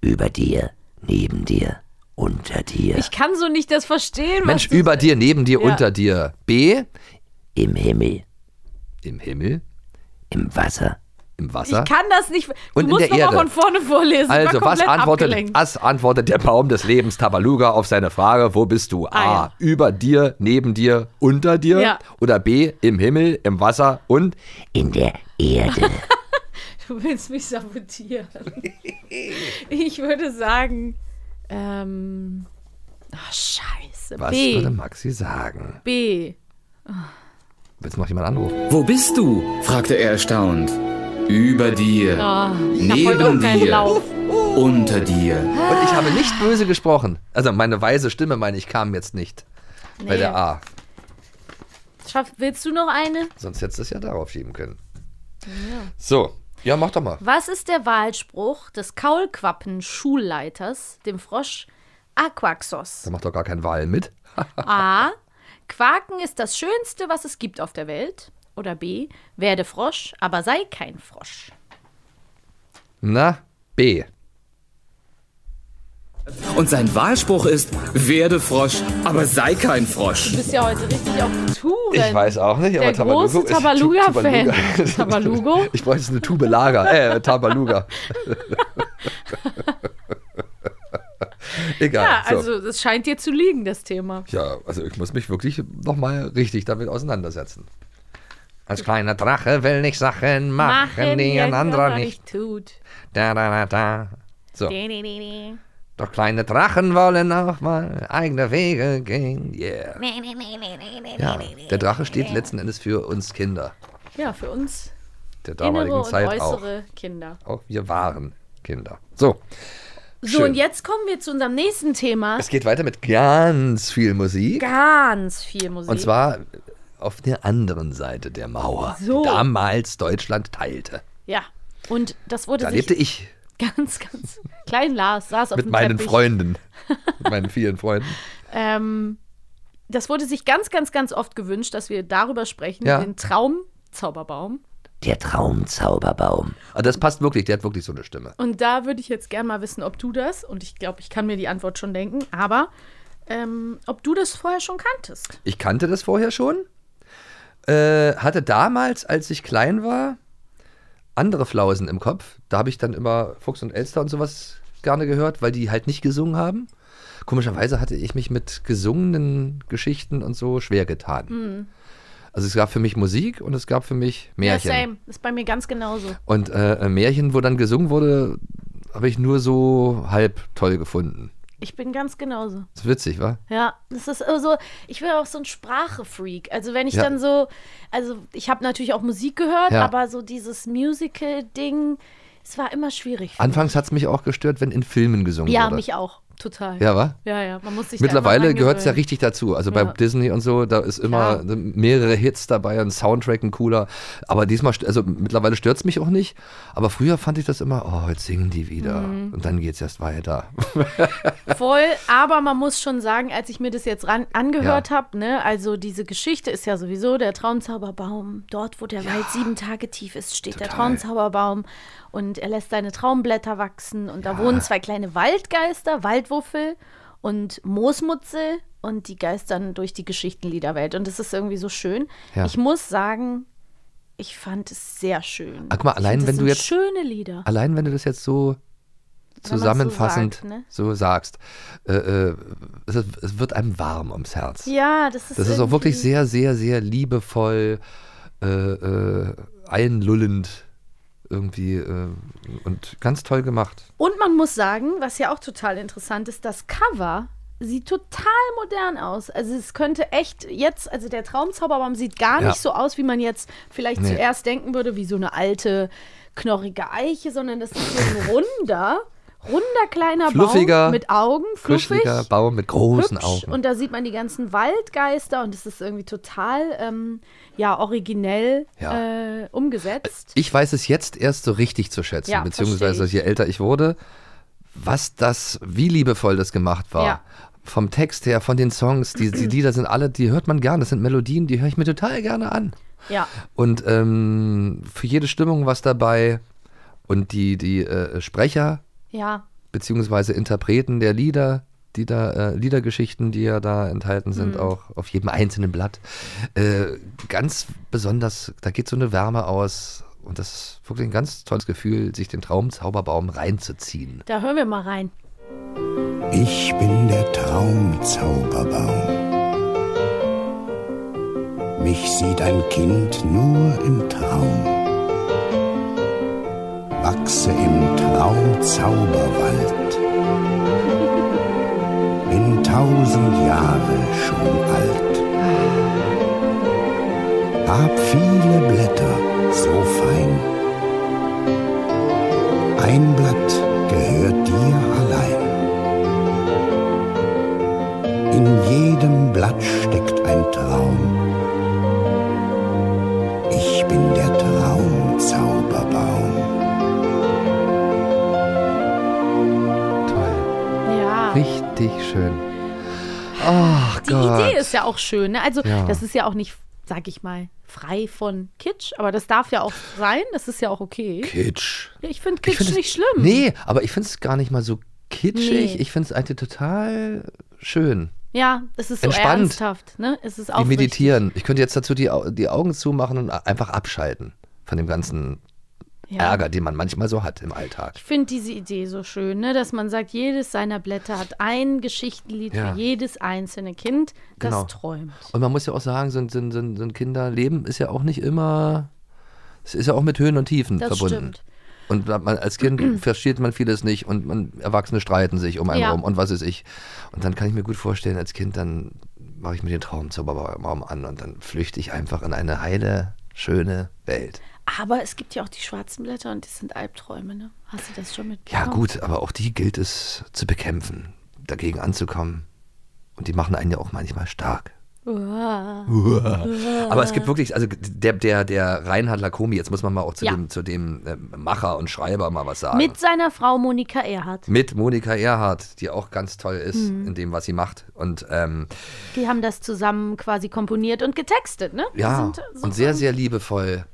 Speaker 2: Über dir, neben dir, unter dir,
Speaker 5: Ich kann so nicht das verstehen.
Speaker 4: Mensch, über dir, neben dir,
Speaker 5: Ja.
Speaker 4: unter dir. B.
Speaker 2: im Himmel,
Speaker 4: Im Himmel,
Speaker 2: im Wasser,
Speaker 4: im Wasser.
Speaker 5: Ich kann das nicht. Du
Speaker 4: Und
Speaker 5: musst
Speaker 4: der
Speaker 5: noch mal
Speaker 4: Erde.
Speaker 5: von vorne vorlesen.
Speaker 4: Also, was antwortet,
Speaker 5: abgelenkt.
Speaker 4: was antwortet der Baum des Lebens Tabaluga auf seine Frage, wo bist du? A.
Speaker 5: Ah, ja.
Speaker 4: Über dir, neben dir, unter dir?
Speaker 5: Ja.
Speaker 4: Oder B. Im Himmel, im Wasser und
Speaker 2: in der Erde.
Speaker 5: Du willst mich sabotieren. ich würde sagen, ähm, ach, scheiße.
Speaker 4: was
Speaker 5: B.
Speaker 4: würde Maxi sagen?
Speaker 5: B.
Speaker 4: Willst du noch jemand anrufen?
Speaker 6: Wo bist du? fragte er erstaunt. Über dir,
Speaker 5: Oh,
Speaker 6: neben dir, unter dir.
Speaker 4: Und ich habe nicht böse gesprochen. Also meine weise Stimme, meine ich, kam jetzt nicht. Bei
Speaker 5: Nee.
Speaker 4: der A.
Speaker 5: Schaff, willst du noch eine?
Speaker 4: Sonst hättest du es ja darauf schieben können. So, ja, mach doch mal.
Speaker 5: Was ist der Wahlspruch des Kaulquappen-Schulleiters, dem Frosch Aquaxos?
Speaker 4: Da macht doch gar kein Wahl mit.
Speaker 5: A. Quaken ist das Schönste, was es gibt auf der Welt. Oder B. Werde Frosch, aber sei kein Frosch.
Speaker 4: Na, B.
Speaker 6: Und sein Wahlspruch ist, werde Frosch, aber sei kein Frosch.
Speaker 5: Du bist ja heute richtig auf Touren.
Speaker 4: Ich weiß auch nicht, aber
Speaker 5: Der große
Speaker 4: Tabalugo ist-
Speaker 5: Tabaluga-Fan.
Speaker 4: Tabaluga.
Speaker 5: Tabalugo?
Speaker 4: Ich bräuchte eine Tube Lager. Äh, Tabaluga. Egal.
Speaker 5: Ja,
Speaker 4: so.
Speaker 5: also das scheint dir zu liegen, das Thema.
Speaker 4: Ja, also ich muss mich wirklich nochmal richtig damit auseinandersetzen. Als kleiner Drache will ich Sachen machen, die ein anderer nicht.
Speaker 5: tut.
Speaker 4: Da, da, da, da. So,
Speaker 5: di, di, di.
Speaker 4: doch kleine Drachen wollen auch mal eigene Wege gehen. Yeah. Ja, der Drache steht letzten Endes für uns Kinder.
Speaker 5: Ja, für uns
Speaker 4: Der
Speaker 5: innere
Speaker 4: damaligen
Speaker 5: und
Speaker 4: Zeit auch.
Speaker 5: äußere Kinder.
Speaker 4: Auch wir waren Kinder. So,
Speaker 5: So,
Speaker 4: Schön.
Speaker 5: und jetzt kommen wir zu unserem nächsten Thema.
Speaker 4: es geht weiter mit ganz viel Musik.
Speaker 5: Ganz viel Musik.
Speaker 4: Und zwar auf der anderen Seite der Mauer,
Speaker 5: So.
Speaker 4: die damals Deutschland teilte.
Speaker 5: Ja. Und das wurde
Speaker 4: Da lebte ich
Speaker 5: ganz, ganz klein Lars saß auf
Speaker 4: mit
Speaker 5: dem
Speaker 4: meinen
Speaker 5: Teppich.
Speaker 4: Freunden, mit meinen vielen Freunden.
Speaker 5: Ähm, das wurde sich ganz, ganz, ganz oft gewünscht, dass wir darüber sprechen,
Speaker 4: Ja.
Speaker 5: den Traumzauberbaum.
Speaker 2: Der Traumzauberbaum.
Speaker 4: Aber das passt wirklich, der hat wirklich so eine Stimme.
Speaker 5: Und da würde ich jetzt gerne mal wissen, ob du das, und ich glaube, ich kann mir die Antwort schon denken, aber ähm, ob du das vorher schon kanntest.
Speaker 4: Ich kannte das vorher schon. Äh, hatte damals, als ich klein war, andere Flausen im Kopf. Da habe ich dann immer Fuchs und Elster und sowas gerne gehört, weil die halt nicht gesungen haben. Komischerweise hatte ich mich mit gesungenen Geschichten und so schwer getan. Also es gab für mich Musik und es gab für mich Märchen.
Speaker 5: Ja, same. Ist bei mir ganz genauso.
Speaker 4: Und äh, Märchen, wo dann gesungen wurde, habe ich nur so halb toll gefunden.
Speaker 5: Ich bin ganz genauso.
Speaker 4: ist witzig, wa?
Speaker 5: Ja, das ist so, ich bin auch so ein Sprachefreak. Also wenn ich
Speaker 4: Ja.
Speaker 5: dann so, also ich habe natürlich auch Musik gehört,
Speaker 4: Ja.
Speaker 5: aber so dieses Musical-Ding, es war immer schwierig.
Speaker 4: Anfangs hat es mich auch gestört, wenn in Filmen gesungen
Speaker 5: Ja,
Speaker 4: wurde.
Speaker 5: mich auch. Total.
Speaker 4: Ja, wa?
Speaker 5: ja, ja. Man muss sich
Speaker 4: Mittlerweile gehört es ja richtig dazu. Also bei
Speaker 5: Ja.
Speaker 4: Disney und so, da ist immer
Speaker 5: Klar.
Speaker 4: mehrere Hits dabei, ein Soundtrack, ein cooler. Aber diesmal, also mittlerweile stört es mich auch nicht. Aber früher fand ich das immer, oh, jetzt singen die wieder.
Speaker 5: Mhm.
Speaker 4: Und dann geht es erst weiter.
Speaker 5: Voll, aber man muss schon sagen, als ich mir das jetzt ran, angehört
Speaker 4: Ja.
Speaker 5: habe, ne, also diese Geschichte ist ja sowieso der Traumzauberbaum. Dort, wo der Wald sieben Tage tief ist, steht der
Speaker 4: Total.
Speaker 5: Traumzauberbaum und er lässt seine Traumblätter wachsen und da wohnen zwei kleine Waldgeister, Waldwuffel und Moosmutzel und die geistern durch die Geschichtenliederwelt und das ist irgendwie so schön.
Speaker 4: Ja.
Speaker 5: Ich muss sagen, ich fand es sehr schön.
Speaker 4: Ah, guck mal, allein wenn du jetzt-
Speaker 5: schöne Lieder.
Speaker 4: Allein wenn du das jetzt so
Speaker 5: man's so
Speaker 4: zusammenfassend
Speaker 5: sagt, ne?
Speaker 4: so sagst, äh, äh, es, es wird einem warm ums Herz.
Speaker 5: Ja, das ist
Speaker 4: Das ist auch wirklich sehr, sehr, sehr liebevoll, äh, äh, einlullend irgendwie äh, und ganz toll gemacht.
Speaker 5: Und man muss sagen, was ja auch total interessant ist, das Cover sieht total modern aus. Also es könnte echt jetzt, also der Traumzauberbaum sieht gar
Speaker 4: Ja.
Speaker 5: nicht so aus, wie man jetzt vielleicht
Speaker 4: Nee.
Speaker 5: zuerst denken würde, wie so eine alte, knorrige Eiche, sondern das ist so ein runder, runder kleiner Baum mit Augen, fluffig.
Speaker 4: Baum mit großen
Speaker 5: hübsch.
Speaker 4: Augen.
Speaker 5: Und da sieht man die ganzen Waldgeister und es ist irgendwie total, ähm, ja, originell
Speaker 4: Ja.
Speaker 5: Äh, umgesetzt.
Speaker 4: Ich weiß es jetzt erst so richtig zu schätzen,
Speaker 5: Ja,
Speaker 4: beziehungsweise je älter ich wurde, was das, wie liebevoll das gemacht war.
Speaker 5: Ja.
Speaker 4: Vom Text her, von den Songs, die, die Lieder sind alle, die hört man gern. Das sind Melodien, die höre ich mir total gerne an.
Speaker 5: Ja,
Speaker 4: Und ähm, für jede Stimmung was dabei. Und die, die äh, Sprecher,
Speaker 5: ja.
Speaker 4: beziehungsweise Interpreten der Lieder, die da, äh, Liedergeschichten, die ja da enthalten sind,
Speaker 5: Mhm.
Speaker 4: auch auf jedem einzelnen Blatt. Äh, ganz besonders, da geht so eine Wärme aus. Und das ist wirklich ein ganz tolles Gefühl, sich den Traumzauberbaum reinzuziehen.
Speaker 5: Da hören wir mal rein.
Speaker 8: Ich bin der Traumzauberbaum. Mich sieht ein Kind nur im Traum. Wachse im Traumzauberwald. Bin tausend Jahre schon alt. Hab viele Blätter so fein. Ein Blatt gehört dir allein. In jedem Blatt steckt ein Traum.
Speaker 4: Richtig schön. Ach
Speaker 5: Die
Speaker 4: Gott.
Speaker 5: Idee ist ja auch schön. Ne? Also,
Speaker 4: Ja.
Speaker 5: das ist ja auch nicht, sag ich mal, frei von Kitsch, aber das darf ja auch sein. Das ist ja auch okay.
Speaker 4: Kitsch.
Speaker 5: Ich finde Kitsch
Speaker 4: find es-
Speaker 5: nicht schlimm.
Speaker 4: Nee, aber ich finde es gar nicht mal so kitschig.
Speaker 5: Nee.
Speaker 4: Ich finde es eigentlich total schön.
Speaker 5: Ja, es ist so
Speaker 4: Entspannt.
Speaker 5: ernsthaft. Ne? Es ist
Speaker 4: Wie
Speaker 5: aufrichtig.
Speaker 4: meditieren. Ich könnte jetzt dazu die, Au- die Augen zumachen und einfach abschalten von dem ganzen
Speaker 5: Ja.
Speaker 4: Ärger, den man manchmal so hat im Alltag.
Speaker 5: Ich finde diese Idee so schön, ne? dass man sagt, jedes seiner Blätter hat ein Geschichtenlied
Speaker 4: Ja.
Speaker 5: für jedes einzelne Kind, das
Speaker 4: Genau.
Speaker 5: träumt.
Speaker 4: Und man muss ja auch sagen, so ein, so ein, so ein Kinderleben ist ja auch nicht immer, es ist ja auch mit Höhen und Tiefen
Speaker 5: Das
Speaker 4: verbunden.
Speaker 5: stimmt.
Speaker 4: Und man, als Kind versteht man vieles nicht und man, Erwachsene streiten sich um einen
Speaker 5: Ja.
Speaker 4: rum und was ist ich. Und dann kann ich mir gut vorstellen, als Kind, dann mache ich mir den Traumzauberbaum an und dann flüchte ich einfach in eine heile, schöne Welt.
Speaker 5: Aber es gibt ja auch die schwarzen Blätter und das sind Albträume. Ne? Hast du das schon mitbekommen?
Speaker 4: Ja gut, aber auch die gilt es zu bekämpfen, dagegen anzukommen. Und die machen einen ja auch manchmal stark.
Speaker 5: Uah.
Speaker 4: Aber es gibt wirklich, also der, der, der Reinhard Lacomi, jetzt muss man mal auch zu
Speaker 5: Ja.
Speaker 4: dem, zu dem ähm, Macher und Schreiber mal was sagen.
Speaker 5: Mit seiner Frau Monika Erhardt.
Speaker 4: Mit Monika Erhardt, die auch ganz toll ist
Speaker 5: Mhm.
Speaker 4: in dem, was sie macht. Und ähm,
Speaker 5: Die haben das zusammen quasi komponiert und getextet, ne? Die
Speaker 4: ja, und sehr, sehr liebevoll.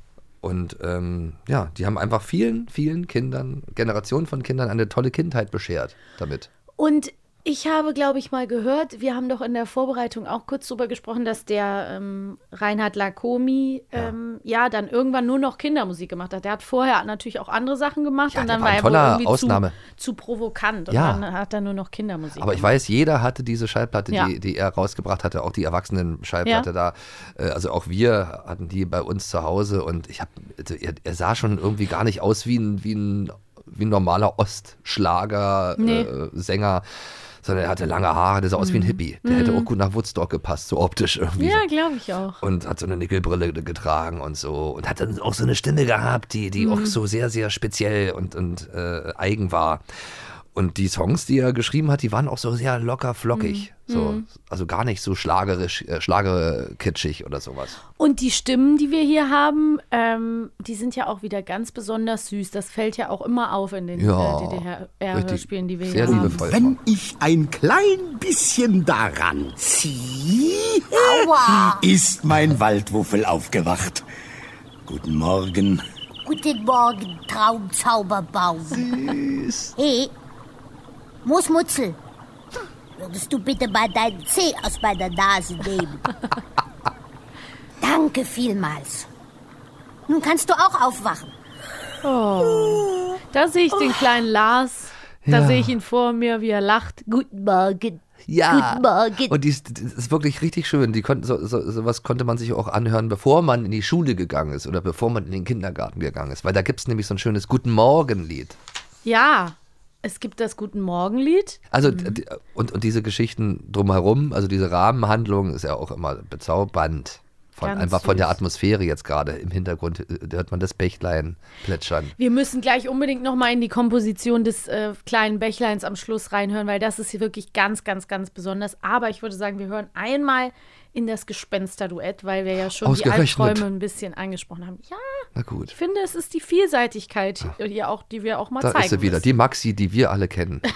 Speaker 4: Und ähm, ja, die haben einfach vielen, vielen Kindern, Generationen von Kindern eine tolle Kindheit beschert damit.
Speaker 5: Und ich habe, glaube ich, mal gehört, wir haben doch in der Vorbereitung auch kurz drüber gesprochen, dass der ähm, Reinhard Lacomi ähm, ja. dann irgendwann nur noch Kindermusik gemacht hat. Der hat vorher natürlich auch andere Sachen gemacht
Speaker 4: Ja,
Speaker 5: und dann
Speaker 4: war
Speaker 5: war er wohl irgendwie
Speaker 4: Ausnahme.
Speaker 5: Zu, zu provokant und
Speaker 4: Ja.
Speaker 5: dann hat er nur noch Kindermusik
Speaker 4: Aber ich
Speaker 5: gemacht.
Speaker 4: weiß, jeder hatte diese Schallplatte,
Speaker 5: Ja.
Speaker 4: die, die er rausgebracht hatte, auch die Erwachsenen-Schallplatte da. Äh, Also auch wir hatten die bei uns zu Hause und ich habe, also er, er sah schon irgendwie gar nicht aus wie ein, wie ein, wie ein normaler Ostschlager-Sänger.
Speaker 5: Nee.
Speaker 4: Äh, Sänger, sondern er hatte lange Haare, der sah aus wie ein Hippie. Der hätte auch gut nach Woodstock gepasst, so optisch irgendwie.
Speaker 5: Mhm. Ja, glaube ich auch.
Speaker 4: und hat so eine Nickelbrille ge- getragen und so und hat dann auch so eine Stimme gehabt, die, die
Speaker 5: Mhm.
Speaker 4: auch so sehr, sehr speziell und, und äh, eigen war. Und die Songs, die er geschrieben hat, die waren auch so sehr locker flockig.
Speaker 5: Mhm.
Speaker 4: So, also gar nicht so schlagerisch, äh, schlagerkitschig oder sowas.
Speaker 5: Und die Stimmen, die wir hier haben, ähm, die sind ja auch wieder ganz besonders süß. Das fällt ja auch immer auf in den
Speaker 4: Ja,
Speaker 5: äh, DDR-Hörspielen, die wir hier haben.
Speaker 4: liebevoll.
Speaker 8: Wenn ich ein klein bisschen daran ziehe, ist mein Waldwuffel aufgewacht. Guten Morgen.
Speaker 9: Guten Morgen, Traumzauberbaum. Süß. Hey, Moosmutzel, würdest du bitte mal deinen Zeh aus meiner Nase nehmen? Danke vielmals. Nun kannst du auch aufwachen.
Speaker 5: Da sehe ich den kleinen Lars. Da
Speaker 4: Ja.
Speaker 5: sehe ich ihn vor mir, wie er lacht. Guten Morgen.
Speaker 4: Ja.
Speaker 5: Guten Morgen.
Speaker 4: Und die ist, das ist wirklich richtig schön. Die konnten, so, so, sowas konnte man sich auch anhören, bevor man in die Schule gegangen ist oder bevor man in den Kindergarten gegangen ist. Weil da gibt es nämlich so ein schönes Guten Morgen-Lied.
Speaker 5: Ja, Es gibt das Guten Morgenlied.
Speaker 4: Also d- und, und diese Geschichten drumherum, also diese Rahmenhandlung ist ja auch immer bezaubernd. Von,
Speaker 5: Ganz
Speaker 4: einfach von der
Speaker 5: süß.
Speaker 4: Atmosphäre jetzt gerade im Hintergrund äh, hört man das Bächlein plätschern.
Speaker 5: Wir müssen gleich unbedingt nochmal in die Komposition des äh, kleinen Bächleins am Schluss reinhören, weil das ist hier wirklich ganz, ganz, ganz besonders. Aber ich würde sagen, wir hören einmal in das Gespensterduett, weil wir ja schon die. Albträume ein bisschen angesprochen haben. Ja,
Speaker 4: Na gut,
Speaker 5: ich finde, es ist die Vielseitigkeit, die, auch, die wir auch mal
Speaker 4: da
Speaker 5: zeigen
Speaker 4: ist sie wieder,
Speaker 5: müssen.
Speaker 4: die Maxi, die wir alle kennen.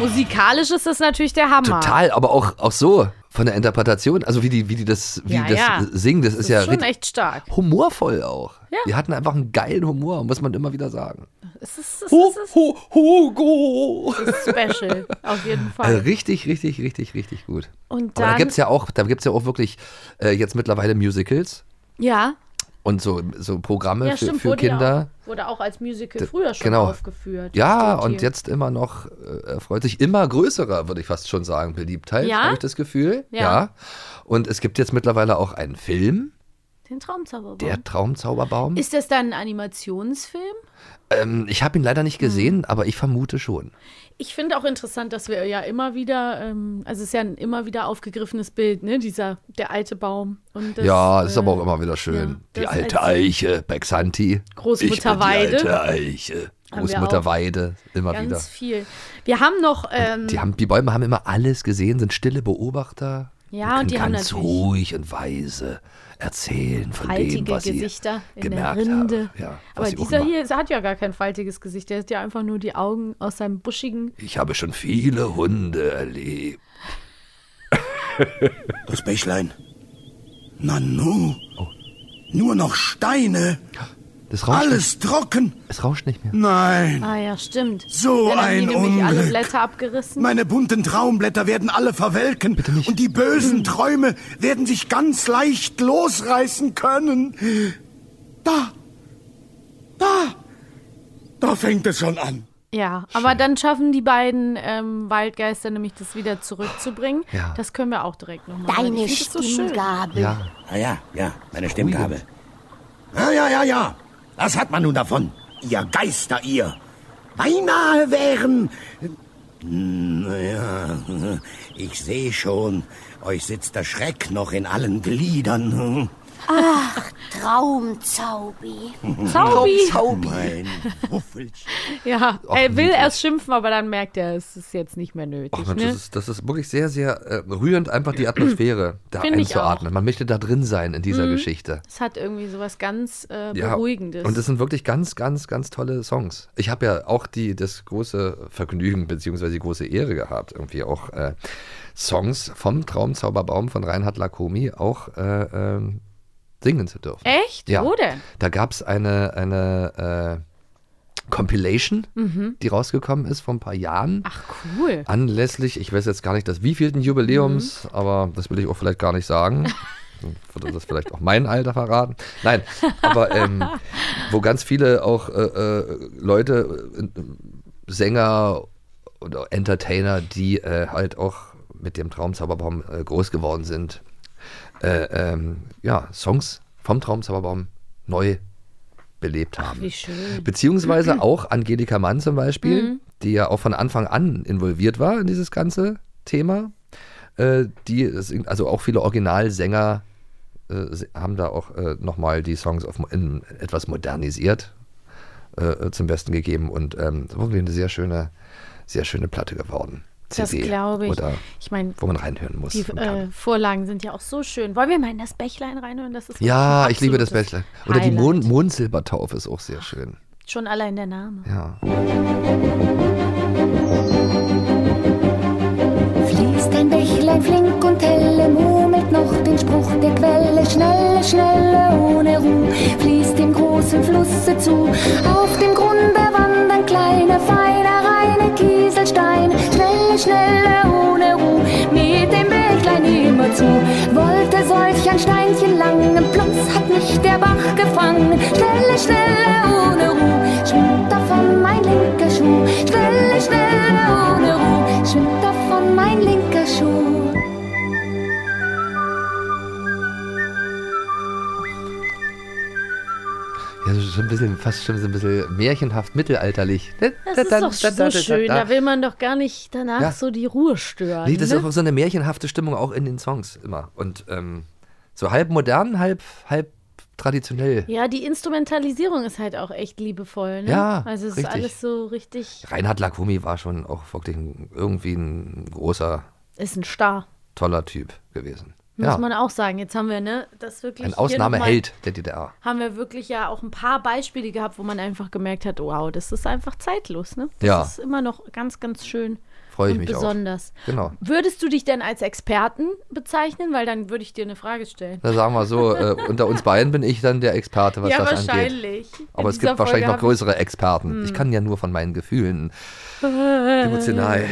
Speaker 5: musikalisch ist das natürlich der Hammer.
Speaker 4: Total, aber auch, auch so von der Interpretation, also wie die, wie die das, wie
Speaker 5: Ja,
Speaker 4: das
Speaker 5: ja.
Speaker 4: singen, das,
Speaker 5: Das
Speaker 4: ist ja
Speaker 5: schon echt stark.
Speaker 4: humorvoll auch.
Speaker 5: Ja.
Speaker 4: Die hatten einfach einen geilen Humor, muss man immer wieder sagen.
Speaker 5: Es ist, es
Speaker 4: Hu,
Speaker 5: ist,
Speaker 4: hu, Hugo!
Speaker 5: ist special, auf jeden Fall.
Speaker 4: Also richtig, richtig, richtig, richtig gut.
Speaker 5: Und
Speaker 4: Aber da
Speaker 5: dann,
Speaker 4: gibt es ja auch, da gibt's ja auch wirklich äh, jetzt mittlerweile Musicals
Speaker 5: ja,
Speaker 4: und so, so Programme
Speaker 5: ja,
Speaker 4: für,
Speaker 5: stimmt,
Speaker 4: für
Speaker 5: wurde ja
Speaker 4: Kinder.
Speaker 5: auch, wurde auch als Musical früher schon
Speaker 4: genau.
Speaker 5: aufgeführt.
Speaker 4: Ja, und
Speaker 5: hier.
Speaker 4: jetzt immer noch äh, erfreut sich immer größerer, würde ich fast schon sagen, Beliebtheit,
Speaker 5: Ja?
Speaker 4: habe ich das Gefühl.
Speaker 5: Ja.
Speaker 4: Und es gibt jetzt mittlerweile auch einen Film,
Speaker 5: Den Traumzauberbaum.
Speaker 4: der Traumzauberbaum.
Speaker 5: Ist das dann ein Animationsfilm?
Speaker 4: ähm, ich habe ihn leider nicht gesehen,
Speaker 5: Hm.
Speaker 4: aber ich vermute schon.
Speaker 5: Ich finde auch interessant, dass wir ja immer wieder, ähm, also es ist ja ein immer wieder aufgegriffenes Bild, ne, dieser, der alte Baum. Und das,
Speaker 4: ja, ist aber
Speaker 5: äh,
Speaker 4: auch immer wieder schön.
Speaker 5: ja,
Speaker 4: die alte Eiche, Bexanti.
Speaker 5: Großmutter Weide.
Speaker 4: Die alte Eiche. Großmutter. Weide, immer
Speaker 5: Ganz
Speaker 4: wieder.
Speaker 5: viel. Wir haben noch, ähm,
Speaker 4: Die, haben, die Bäume haben immer alles gesehen, sind stille Beobachter.
Speaker 5: Ja, und die haben
Speaker 4: ganz
Speaker 5: natürlich
Speaker 4: ruhig und weise erzählen von dem,
Speaker 5: faltige
Speaker 4: was sie
Speaker 5: Gesichter in der
Speaker 4: gemerkt
Speaker 5: Rinde.
Speaker 4: haben. Ja, was
Speaker 5: Aber
Speaker 4: sie
Speaker 5: dieser hier hat ja gar kein faltiges Gesicht. Der hat ja einfach nur die Augen aus seinem buschigen.
Speaker 4: Ich habe schon viele Hunde erlebt.
Speaker 8: Das Bächlein. Nanu. Nur noch Steine.
Speaker 4: Das rauscht,
Speaker 8: Alles trocken.
Speaker 4: nicht, es rauscht nicht mehr.
Speaker 8: Nein.
Speaker 5: Ah ja, stimmt.
Speaker 8: So
Speaker 5: Dann haben die
Speaker 8: ein
Speaker 5: nämlich alle
Speaker 8: Unglück.
Speaker 5: Blätter abgerissen.
Speaker 8: Meine bunten Traumblätter werden alle verwelken.
Speaker 4: Bitte nicht.
Speaker 8: Und die bösen Träume werden sich ganz leicht losreißen können. Da. Da. Da fängt es schon an.
Speaker 5: Ja, aber dann schaffen die beiden ähm, Waldgeister nämlich das wieder zurückzubringen.
Speaker 4: Ja.
Speaker 5: Das können wir auch direkt nochmal.
Speaker 9: Deine
Speaker 5: das so.
Speaker 9: Stimmgabel.
Speaker 4: Ja,
Speaker 8: Ah ja, ja, meine Stimmgabel. Ja, ja, ja, ja. Was hat man nun davon? Ihr Geister, ihr. Beinahe wären... Naja, ich sehe schon, euch sitzt der Schreck noch in allen Gliedern.
Speaker 9: Traumzaubi.
Speaker 5: Zaubi.
Speaker 8: Mein Wuffelchen.
Speaker 5: Ja,
Speaker 4: Ach,
Speaker 5: er will
Speaker 4: niedlich.
Speaker 5: erst schimpfen, aber dann merkt er, es ist jetzt nicht mehr nötig.
Speaker 4: Ach Mensch,
Speaker 5: ne?
Speaker 4: das, ist, das ist wirklich sehr, sehr äh, rührend, einfach die Atmosphäre da
Speaker 5: Find
Speaker 4: einzuatmen. Man möchte da drin sein in dieser Geschichte.
Speaker 5: Es hat irgendwie sowas ganz äh,
Speaker 4: Ja,
Speaker 5: Beruhigendes.
Speaker 4: Und es sind wirklich ganz, ganz, ganz tolle Songs. Ich habe ja auch die, das große Vergnügen beziehungsweise die große Ehre gehabt, irgendwie auch äh, Songs vom Traumzauberbaum von Reinhard Lacomi auch äh, ähm, singen zu dürfen.
Speaker 5: Echt?
Speaker 4: Ja.
Speaker 5: Wo denn?
Speaker 4: Da gab es eine, eine äh, Compilation, die rausgekommen ist vor ein paar Jahren.
Speaker 5: Mhm. Ach, cool.
Speaker 4: Anlässlich, ich weiß jetzt gar nicht das wievielten Jubiläums,
Speaker 5: Mhm.
Speaker 4: aber das will ich auch vielleicht gar nicht sagen. Würde das vielleicht auch mein Alter verraten? Nein, aber ähm, wo ganz viele auch äh, äh, Leute, äh, Sänger oder Entertainer, die äh, halt auch mit dem Traumzauberbaum äh, groß geworden sind, äh, ähm, ja, Songs vom Traumzauberbaum neu belebt haben.
Speaker 5: Wie schön.
Speaker 4: Beziehungsweise auch Angelika Mann zum Beispiel, die ja auch von Anfang an involviert war in dieses ganze Thema. Äh, die, also auch viele Originalsänger äh, haben da auch äh, nochmal die Songs auf, in, etwas modernisiert äh, zum Besten gegeben und ähm, das ist wirklich eine sehr schöne, sehr schöne Platte geworden.
Speaker 5: Das glaube ich.
Speaker 4: Oder
Speaker 5: Ich meine,
Speaker 4: wo man reinhören muss.
Speaker 5: die äh. Vorlagen sind ja auch so schön. Wollen wir mal in das Bächlein reinhören? Das ist
Speaker 4: ja, ich liebe das Bächlein. Oder die
Speaker 5: Highlight.
Speaker 4: Mond Mondsilbertaufe ist auch sehr schön.
Speaker 5: Schon allein der Name.
Speaker 4: Ja.
Speaker 9: Fließt ein Bächlein
Speaker 10: ein flink und helle murmelt noch den Spruch der Quelle. Schnelle, schnelle, ohne Ruhe, fließt dem großen Flusse zu. Auf dem Grunde wandern kleine, feine. Schnelle, schnelle, ohne Ruhe, mit dem Bächlein immer zu. Wollte solch ein Steinchen langen, plumps hat mich der Bach gefangen. Schnelle, schnelle, ohne Ruhe, schwimmt davon mein linker Schuh. Schnelle, schnelle, ohne Ruhe, schwimmt davon mein linker
Speaker 4: so ein bisschen, fast schon so ein bisschen märchenhaft mittelalterlich.
Speaker 5: Das ist doch so schön. Da will man doch gar nicht danach
Speaker 4: Ja.
Speaker 5: so die Ruhe stören.
Speaker 4: Nee, das
Speaker 5: ne?
Speaker 4: ist auch so eine märchenhafte Stimmung auch in den Songs immer. Und ähm, so halb modern, halb, halb traditionell.
Speaker 5: Ja, die Instrumentalisierung ist halt auch echt liebevoll. Ne?
Speaker 4: Ja,
Speaker 5: Also es
Speaker 4: richtig.
Speaker 5: ist alles so richtig,
Speaker 4: Reinhard Lakumi war schon auch wirklich ein, irgendwie ein großer,
Speaker 5: ist ein Star.
Speaker 4: toller Typ gewesen.
Speaker 5: Muss
Speaker 4: Ja,
Speaker 5: man auch sagen. Jetzt haben wir, ne, das wirklich.
Speaker 4: ein
Speaker 5: noch
Speaker 4: Ausnahmeheld der DDR.
Speaker 5: Haben wir wirklich ja auch ein paar Beispiele gehabt, wo man einfach gemerkt hat, wow, das ist einfach zeitlos, ne? Das
Speaker 4: Ja.
Speaker 5: ist immer noch ganz, ganz schön.
Speaker 4: Freue ich mich auch.
Speaker 5: besonders.
Speaker 4: Genau.
Speaker 5: Würdest du dich denn als Experten bezeichnen? Weil dann würde ich dir eine Frage stellen.
Speaker 4: Da sagen wir so, äh, unter uns beiden bin ich dann der Experte, was
Speaker 5: ja,
Speaker 4: das angeht.
Speaker 5: wahrscheinlich.
Speaker 4: Aber
Speaker 5: In
Speaker 4: es gibt wahrscheinlich
Speaker 5: Folge
Speaker 4: noch
Speaker 5: hab ich-
Speaker 4: größere Experten. Ich kann ja nur von meinen Gefühlen emotional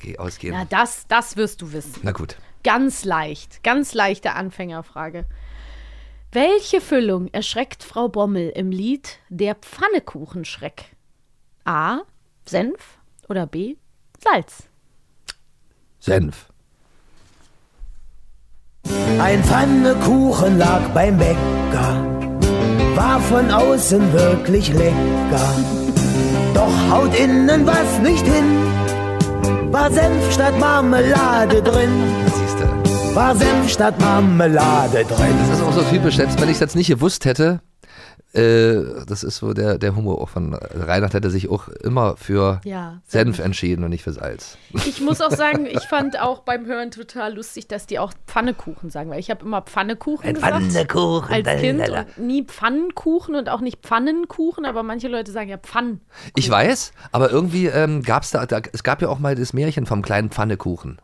Speaker 4: geh- ausgehen.
Speaker 5: Na, das, das wirst du wissen.
Speaker 4: Na gut.
Speaker 5: Ganz leicht, ganz leichte Anfängerfrage. Welche Füllung erschreckt Frau Bommel im Lied Der Pfannekuchenschreck? A. Senf oder B. Salz?
Speaker 4: Senf.
Speaker 11: Ein Pfannekuchen lag beim Bäcker, war von außen wirklich lecker. Doch haut innen was nicht hin, war Senf statt Marmelade drin. War Senf statt Marmelade drin.
Speaker 4: Das ist auch so typisch, selbst wenn ich es jetzt nicht gewusst hätte, äh, das ist so der, der Humor auch von Reinhard, hätte sich auch immer für
Speaker 5: Ja,
Speaker 4: Senf entschieden und nicht für Salz.
Speaker 5: Ich muss auch sagen, ich fand auch beim Hören total lustig, dass die auch Pfannekuchen sagen, weil ich habe immer Pfannekuchen
Speaker 2: Ein
Speaker 5: gesagt
Speaker 2: Pfannekuchen,
Speaker 5: als Kind
Speaker 2: lalala.
Speaker 5: und nie Pfannenkuchen und auch nicht Pfannenkuchen, aber manche Leute sagen ja Pfannen.
Speaker 4: Ich weiß, aber irgendwie ähm, gab es da, da, es gab ja auch mal das Märchen vom kleinen Pfannekuchen.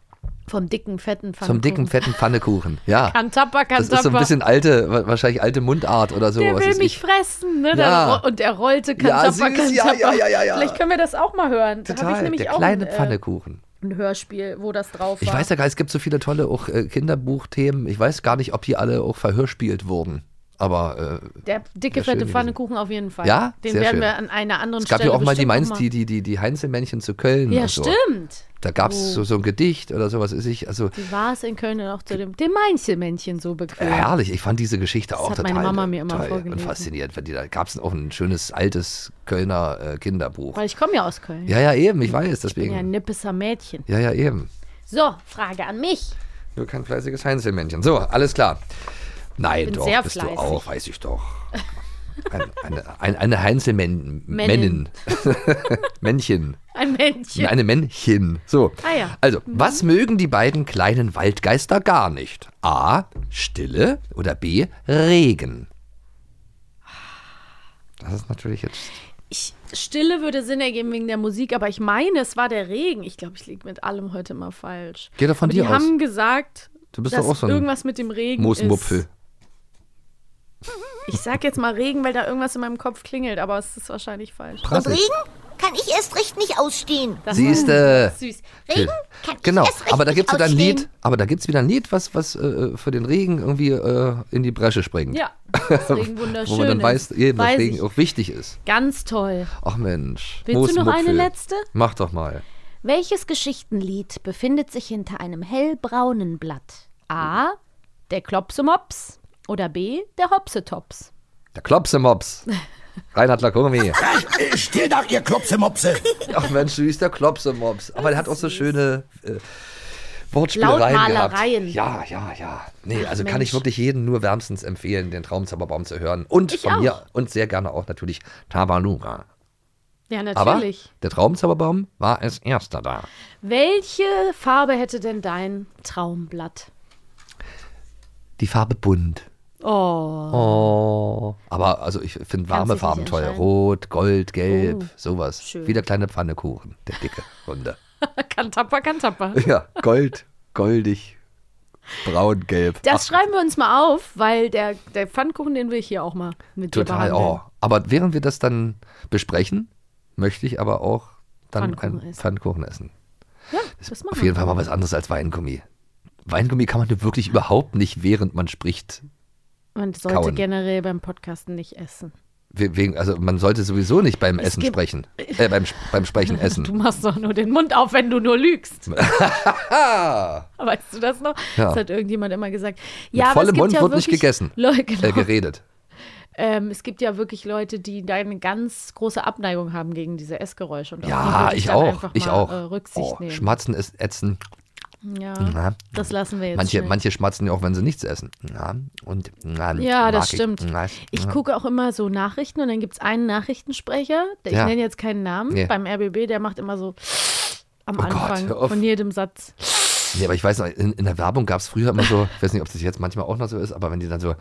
Speaker 5: Vom dicken, fetten Pfannekuchen.
Speaker 4: Vom dicken, fetten Pfannekuchen. Ja.
Speaker 5: Kantappa,
Speaker 4: Das ist so ein bisschen alte, wa- wahrscheinlich alte Mundart oder so.
Speaker 5: Der will mich
Speaker 4: ich.
Speaker 5: fressen, ne?
Speaker 4: Ja.
Speaker 5: Und er rollte
Speaker 4: Ja,
Speaker 5: Kantappa,
Speaker 4: süß, ja,
Speaker 5: Kantappa.
Speaker 4: ja, ja, ja, ja.
Speaker 5: Vielleicht können wir das auch mal hören. Ich
Speaker 4: Total,
Speaker 5: nämlich
Speaker 4: der
Speaker 5: auch
Speaker 4: kleine
Speaker 5: ein, äh,
Speaker 4: Pfannekuchen.
Speaker 5: ein Hörspiel, wo das drauf
Speaker 4: Ich
Speaker 5: war.
Speaker 4: weiß ja gar nicht, es gibt so viele tolle auch äh, Kinderbuchthemen. Ich weiß gar nicht, ob die alle auch verhörspielt wurden. Aber äh,
Speaker 5: Der dicke, fette. Pfannekuchen auf jeden Fall.
Speaker 4: Ja?
Speaker 5: Den werden
Speaker 4: schön.
Speaker 5: wir an einer anderen
Speaker 4: es gab
Speaker 5: Stelle
Speaker 4: ja auch mal die Mainz, die, die, die, die Heinzelmännchen zu Köln.
Speaker 5: Ja,
Speaker 4: so.
Speaker 5: stimmt.
Speaker 4: Da gab es
Speaker 5: Oh.
Speaker 4: so, so ein Gedicht oder sowas ist ich. Also
Speaker 5: Die war es in Köln auch zu dem, dem Mainzelmännchen so bequem.
Speaker 4: herrlich. Ich fand diese Geschichte auch
Speaker 5: hat
Speaker 4: total
Speaker 5: meine Mama mir immer
Speaker 4: toll und faszinierend. Weil die- Da gab es auch ein schönes altes Kölner äh, Kinderbuch.
Speaker 5: Weil ich komme ja aus Köln.
Speaker 4: Ja, ja, eben, ich weiß,
Speaker 5: Ich bin ja ein
Speaker 4: deswegen.
Speaker 5: nippeser Mädchen.
Speaker 4: Ja, ja, eben.
Speaker 5: So, Frage an mich.
Speaker 4: Nur kein fleißiges Heinzelmännchen. So, alles klar. Nein, doch,
Speaker 5: sehr
Speaker 4: bist
Speaker 5: fleißig.
Speaker 4: du auch, weiß ich doch. Ein, eine, ein, eine Heinzelmännin.
Speaker 5: Männin.
Speaker 4: Männchen.
Speaker 5: Ein Männchen.
Speaker 4: Eine Männchen. So.
Speaker 5: Ah ja.
Speaker 4: Also, was mögen die beiden kleinen Waldgeister gar nicht? A. Stille oder B. Regen. Das ist natürlich jetzt.
Speaker 5: Ich, Stille würde Sinn ergeben wegen der Musik, aber ich meine, es war der Regen. Ich glaube, ich liege mit allem heute mal falsch.
Speaker 4: Geh doch von
Speaker 5: aber
Speaker 4: dir
Speaker 5: die
Speaker 4: aus.
Speaker 5: haben gesagt,
Speaker 4: Du bist
Speaker 5: dass
Speaker 4: doch auch so ein
Speaker 5: irgendwas mit dem Regen
Speaker 4: Moosmupfel.
Speaker 5: ist. Ich sag jetzt mal Regen, weil da irgendwas in meinem Kopf klingelt, aber es ist wahrscheinlich falsch.
Speaker 9: Und Regen kann ich erst recht nicht ausstehen.
Speaker 5: Das
Speaker 4: Siehste.
Speaker 5: war süß.
Speaker 9: Regen kann
Speaker 4: Genau,
Speaker 9: ich erst recht
Speaker 4: aber da
Speaker 9: nicht
Speaker 4: gibt es wieder ein
Speaker 9: ausstehen.
Speaker 4: Lied, aber da gibt es wieder ein Lied, was, was äh, für den Regen irgendwie äh, in die Bresche springt.
Speaker 5: Ja, das Regen wunderschön
Speaker 4: Wo man dann weiß, eben, dass
Speaker 5: Weiß
Speaker 4: Regen
Speaker 5: ich.
Speaker 4: auch wichtig ist.
Speaker 5: Ganz toll.
Speaker 4: Ach Mensch.
Speaker 5: Willst du noch eine
Speaker 4: Moosmupfel.
Speaker 5: letzte?
Speaker 4: Mach doch mal.
Speaker 5: Welches Geschichtenlied befindet sich hinter einem hellbraunen Blatt? A. Der Klopsemops oder B. Der Hopsetops?
Speaker 4: Der Klopsemops. Reinhard Lakumi.
Speaker 8: Still da, ihr Klopsemopse!
Speaker 4: Ach Mensch, süß, der Klopsemops. Aber der hat auch so schöne äh, Wortspielereien
Speaker 5: Lautmalereien.
Speaker 4: gehabt. Ja, ja, ja. Nee,
Speaker 5: Ach,
Speaker 4: also kann
Speaker 5: Mensch.
Speaker 4: ich wirklich jedem nur wärmstens empfehlen, den Traumzauberbaum zu hören. Und
Speaker 5: Ich
Speaker 4: von
Speaker 5: auch.
Speaker 4: mir und sehr gerne auch natürlich Tabaluga.
Speaker 5: Ja,
Speaker 4: Aber
Speaker 5: natürlich.
Speaker 4: der Traumzauberbaum war als erster da.
Speaker 5: Welche Farbe hätte denn dein Traumblatt?
Speaker 4: Die Farbe bunt.
Speaker 5: Oh.
Speaker 4: Oh. Aber also ich finde warme Farben
Speaker 5: entscheiden.
Speaker 4: Rot, Gold, Gelb,
Speaker 5: Oh,
Speaker 4: sowas.
Speaker 5: schön.
Speaker 4: Wie der kleine Pfannekuchen, der dicke, runde.
Speaker 5: Kantapper, Kantapper.
Speaker 4: ja, Gold, goldig, braun, gelb.
Speaker 5: Das schreiben wir uns mal auf, weil der, der Pfannkuchen, den will ich hier auch mal mit dir
Speaker 4: Total, oh. Aber während wir das dann besprechen, möchte ich aber auch dann
Speaker 5: Pfannkuchen
Speaker 4: einen
Speaker 5: essen.
Speaker 4: Pfannkuchen essen.
Speaker 5: Ja, das machen
Speaker 4: Auf jeden. Fall mal was anderes als Weingummi. Weingummi kann man wirklich überhaupt nicht, während man spricht.
Speaker 5: Man sollte
Speaker 4: kauen.
Speaker 5: generell beim Podcasten nicht essen.
Speaker 4: We- Wegen, also man sollte sowieso nicht beim
Speaker 5: Es
Speaker 4: Essen sprechen. Äh, beim, beim Sprechen essen.
Speaker 5: Du machst doch nur den Mund auf, wenn du nur lügst. Weißt du das noch?
Speaker 4: Ja.
Speaker 5: Das hat irgendjemand immer gesagt.
Speaker 4: Mit
Speaker 5: Ja, es
Speaker 4: vollem Mund
Speaker 5: ja
Speaker 4: wird nicht gegessen.
Speaker 5: Leute, genau.
Speaker 4: äh, geredet.
Speaker 5: ähm, es gibt ja wirklich Leute, die da eine ganz große Abneigung haben gegen diese Essgeräusche. Und
Speaker 4: Ja, ich auch.
Speaker 5: einfach
Speaker 4: Ich
Speaker 5: mal,
Speaker 4: auch.
Speaker 5: Äh, Rücksicht
Speaker 4: Oh,
Speaker 5: nehmen.
Speaker 4: Schmatzen ist ätzen.
Speaker 5: Ja,
Speaker 4: Na,
Speaker 5: das lassen wir jetzt.
Speaker 4: manche, manche schmatzen ja auch, wenn sie nichts essen. Na, und, na,
Speaker 5: Ja, das
Speaker 4: ich.
Speaker 5: stimmt.
Speaker 4: Na,
Speaker 5: Ich
Speaker 4: na.
Speaker 5: gucke auch immer so Nachrichten und dann gibt es einen Nachrichtensprecher, der, ich
Speaker 4: Ja.
Speaker 5: nenne jetzt keinen Namen,
Speaker 4: Nee.
Speaker 5: beim RBB, der macht immer so am
Speaker 4: Oh Gott,
Speaker 5: Anfang
Speaker 4: auf.
Speaker 5: von jedem Satz.
Speaker 4: Nee, aber ich weiß noch, in, in der Werbung gab es früher immer so, ich weiß nicht, ob das jetzt manchmal auch noch so ist, aber wenn die dann so.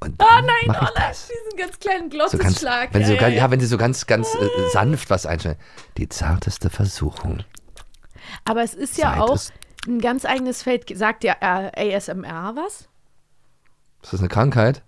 Speaker 4: Und
Speaker 5: Oh nein,
Speaker 4: ich
Speaker 5: oh,
Speaker 4: das.
Speaker 5: diesen ganz kleinen
Speaker 4: So ganz, wenn so
Speaker 5: ja,
Speaker 4: ganz,
Speaker 5: ja,
Speaker 4: ja, wenn sie so ganz, ganz äh, sanft was einstellen. Die zarteste Versuchung.
Speaker 5: Aber es ist ja
Speaker 4: Zeit
Speaker 5: auch
Speaker 4: ist-
Speaker 5: ein ganz eigenes Feld. Sagt ja äh, ASMR was?
Speaker 4: Ist das eine Krankheit?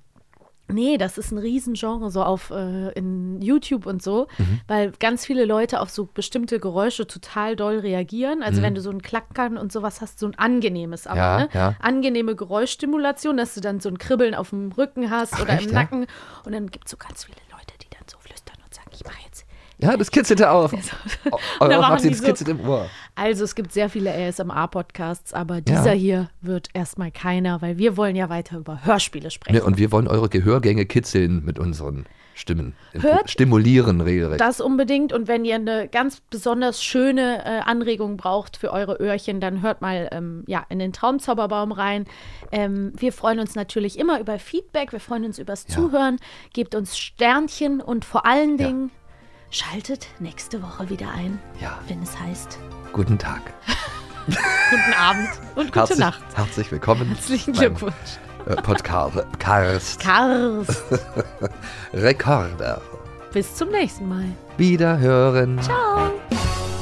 Speaker 5: Nee, das ist ein Riesengenre, so auf äh, in YouTube und so,
Speaker 4: Mhm.
Speaker 5: weil ganz viele Leute auf so bestimmte Geräusche total doll reagieren. Also
Speaker 4: Mhm.
Speaker 5: wenn du so ein Klackern und sowas hast, so ein angenehmes, aber
Speaker 4: Ja,
Speaker 5: ne?
Speaker 4: ja.
Speaker 5: angenehme Geräuschstimulation, dass du dann so ein Kribbeln auf dem Rücken hast
Speaker 4: Ach,
Speaker 5: oder
Speaker 4: echt,
Speaker 5: im
Speaker 4: ja?
Speaker 5: Nacken. Und dann gibt es so ganz viele Leute, die dann so flüstern und sagen, ich mache jetzt.
Speaker 4: Ja, das kitzelte auf.
Speaker 5: Und dann machen die
Speaker 4: das
Speaker 5: so-
Speaker 4: kitzelt im Ohr.
Speaker 5: Also es gibt sehr viele ASMR-Podcasts, aber dieser hier wird erstmal keiner, weil wir wollen ja weiter über Hörspiele sprechen.
Speaker 4: Ne, und wir wollen eure Gehörgänge kitzeln mit unseren Stimmen.
Speaker 5: Hört-
Speaker 4: Stimulieren regelrecht.
Speaker 5: Das unbedingt. Und wenn ihr eine ganz besonders schöne äh, Anregung braucht für eure Öhrchen, dann hört mal ähm, ja, in den Traumzauberbaum rein. Ähm, wir freuen uns natürlich immer über Feedback. Wir freuen uns übers Zuhören. Gebt uns Sternchen und vor allen Dingen schaltet nächste Woche wieder ein,
Speaker 4: Ja.
Speaker 5: wenn es heißt
Speaker 4: Guten Tag.
Speaker 5: Guten Abend und gute
Speaker 4: herzlich,
Speaker 5: Nacht.
Speaker 4: Herzlich willkommen.
Speaker 5: Herzlichen Glückwunsch.
Speaker 4: Äh, Podcast. Karst.
Speaker 5: Kars.
Speaker 4: Rekorder.
Speaker 5: Bis zum nächsten Mal.
Speaker 4: Wiederhören.
Speaker 5: Ciao.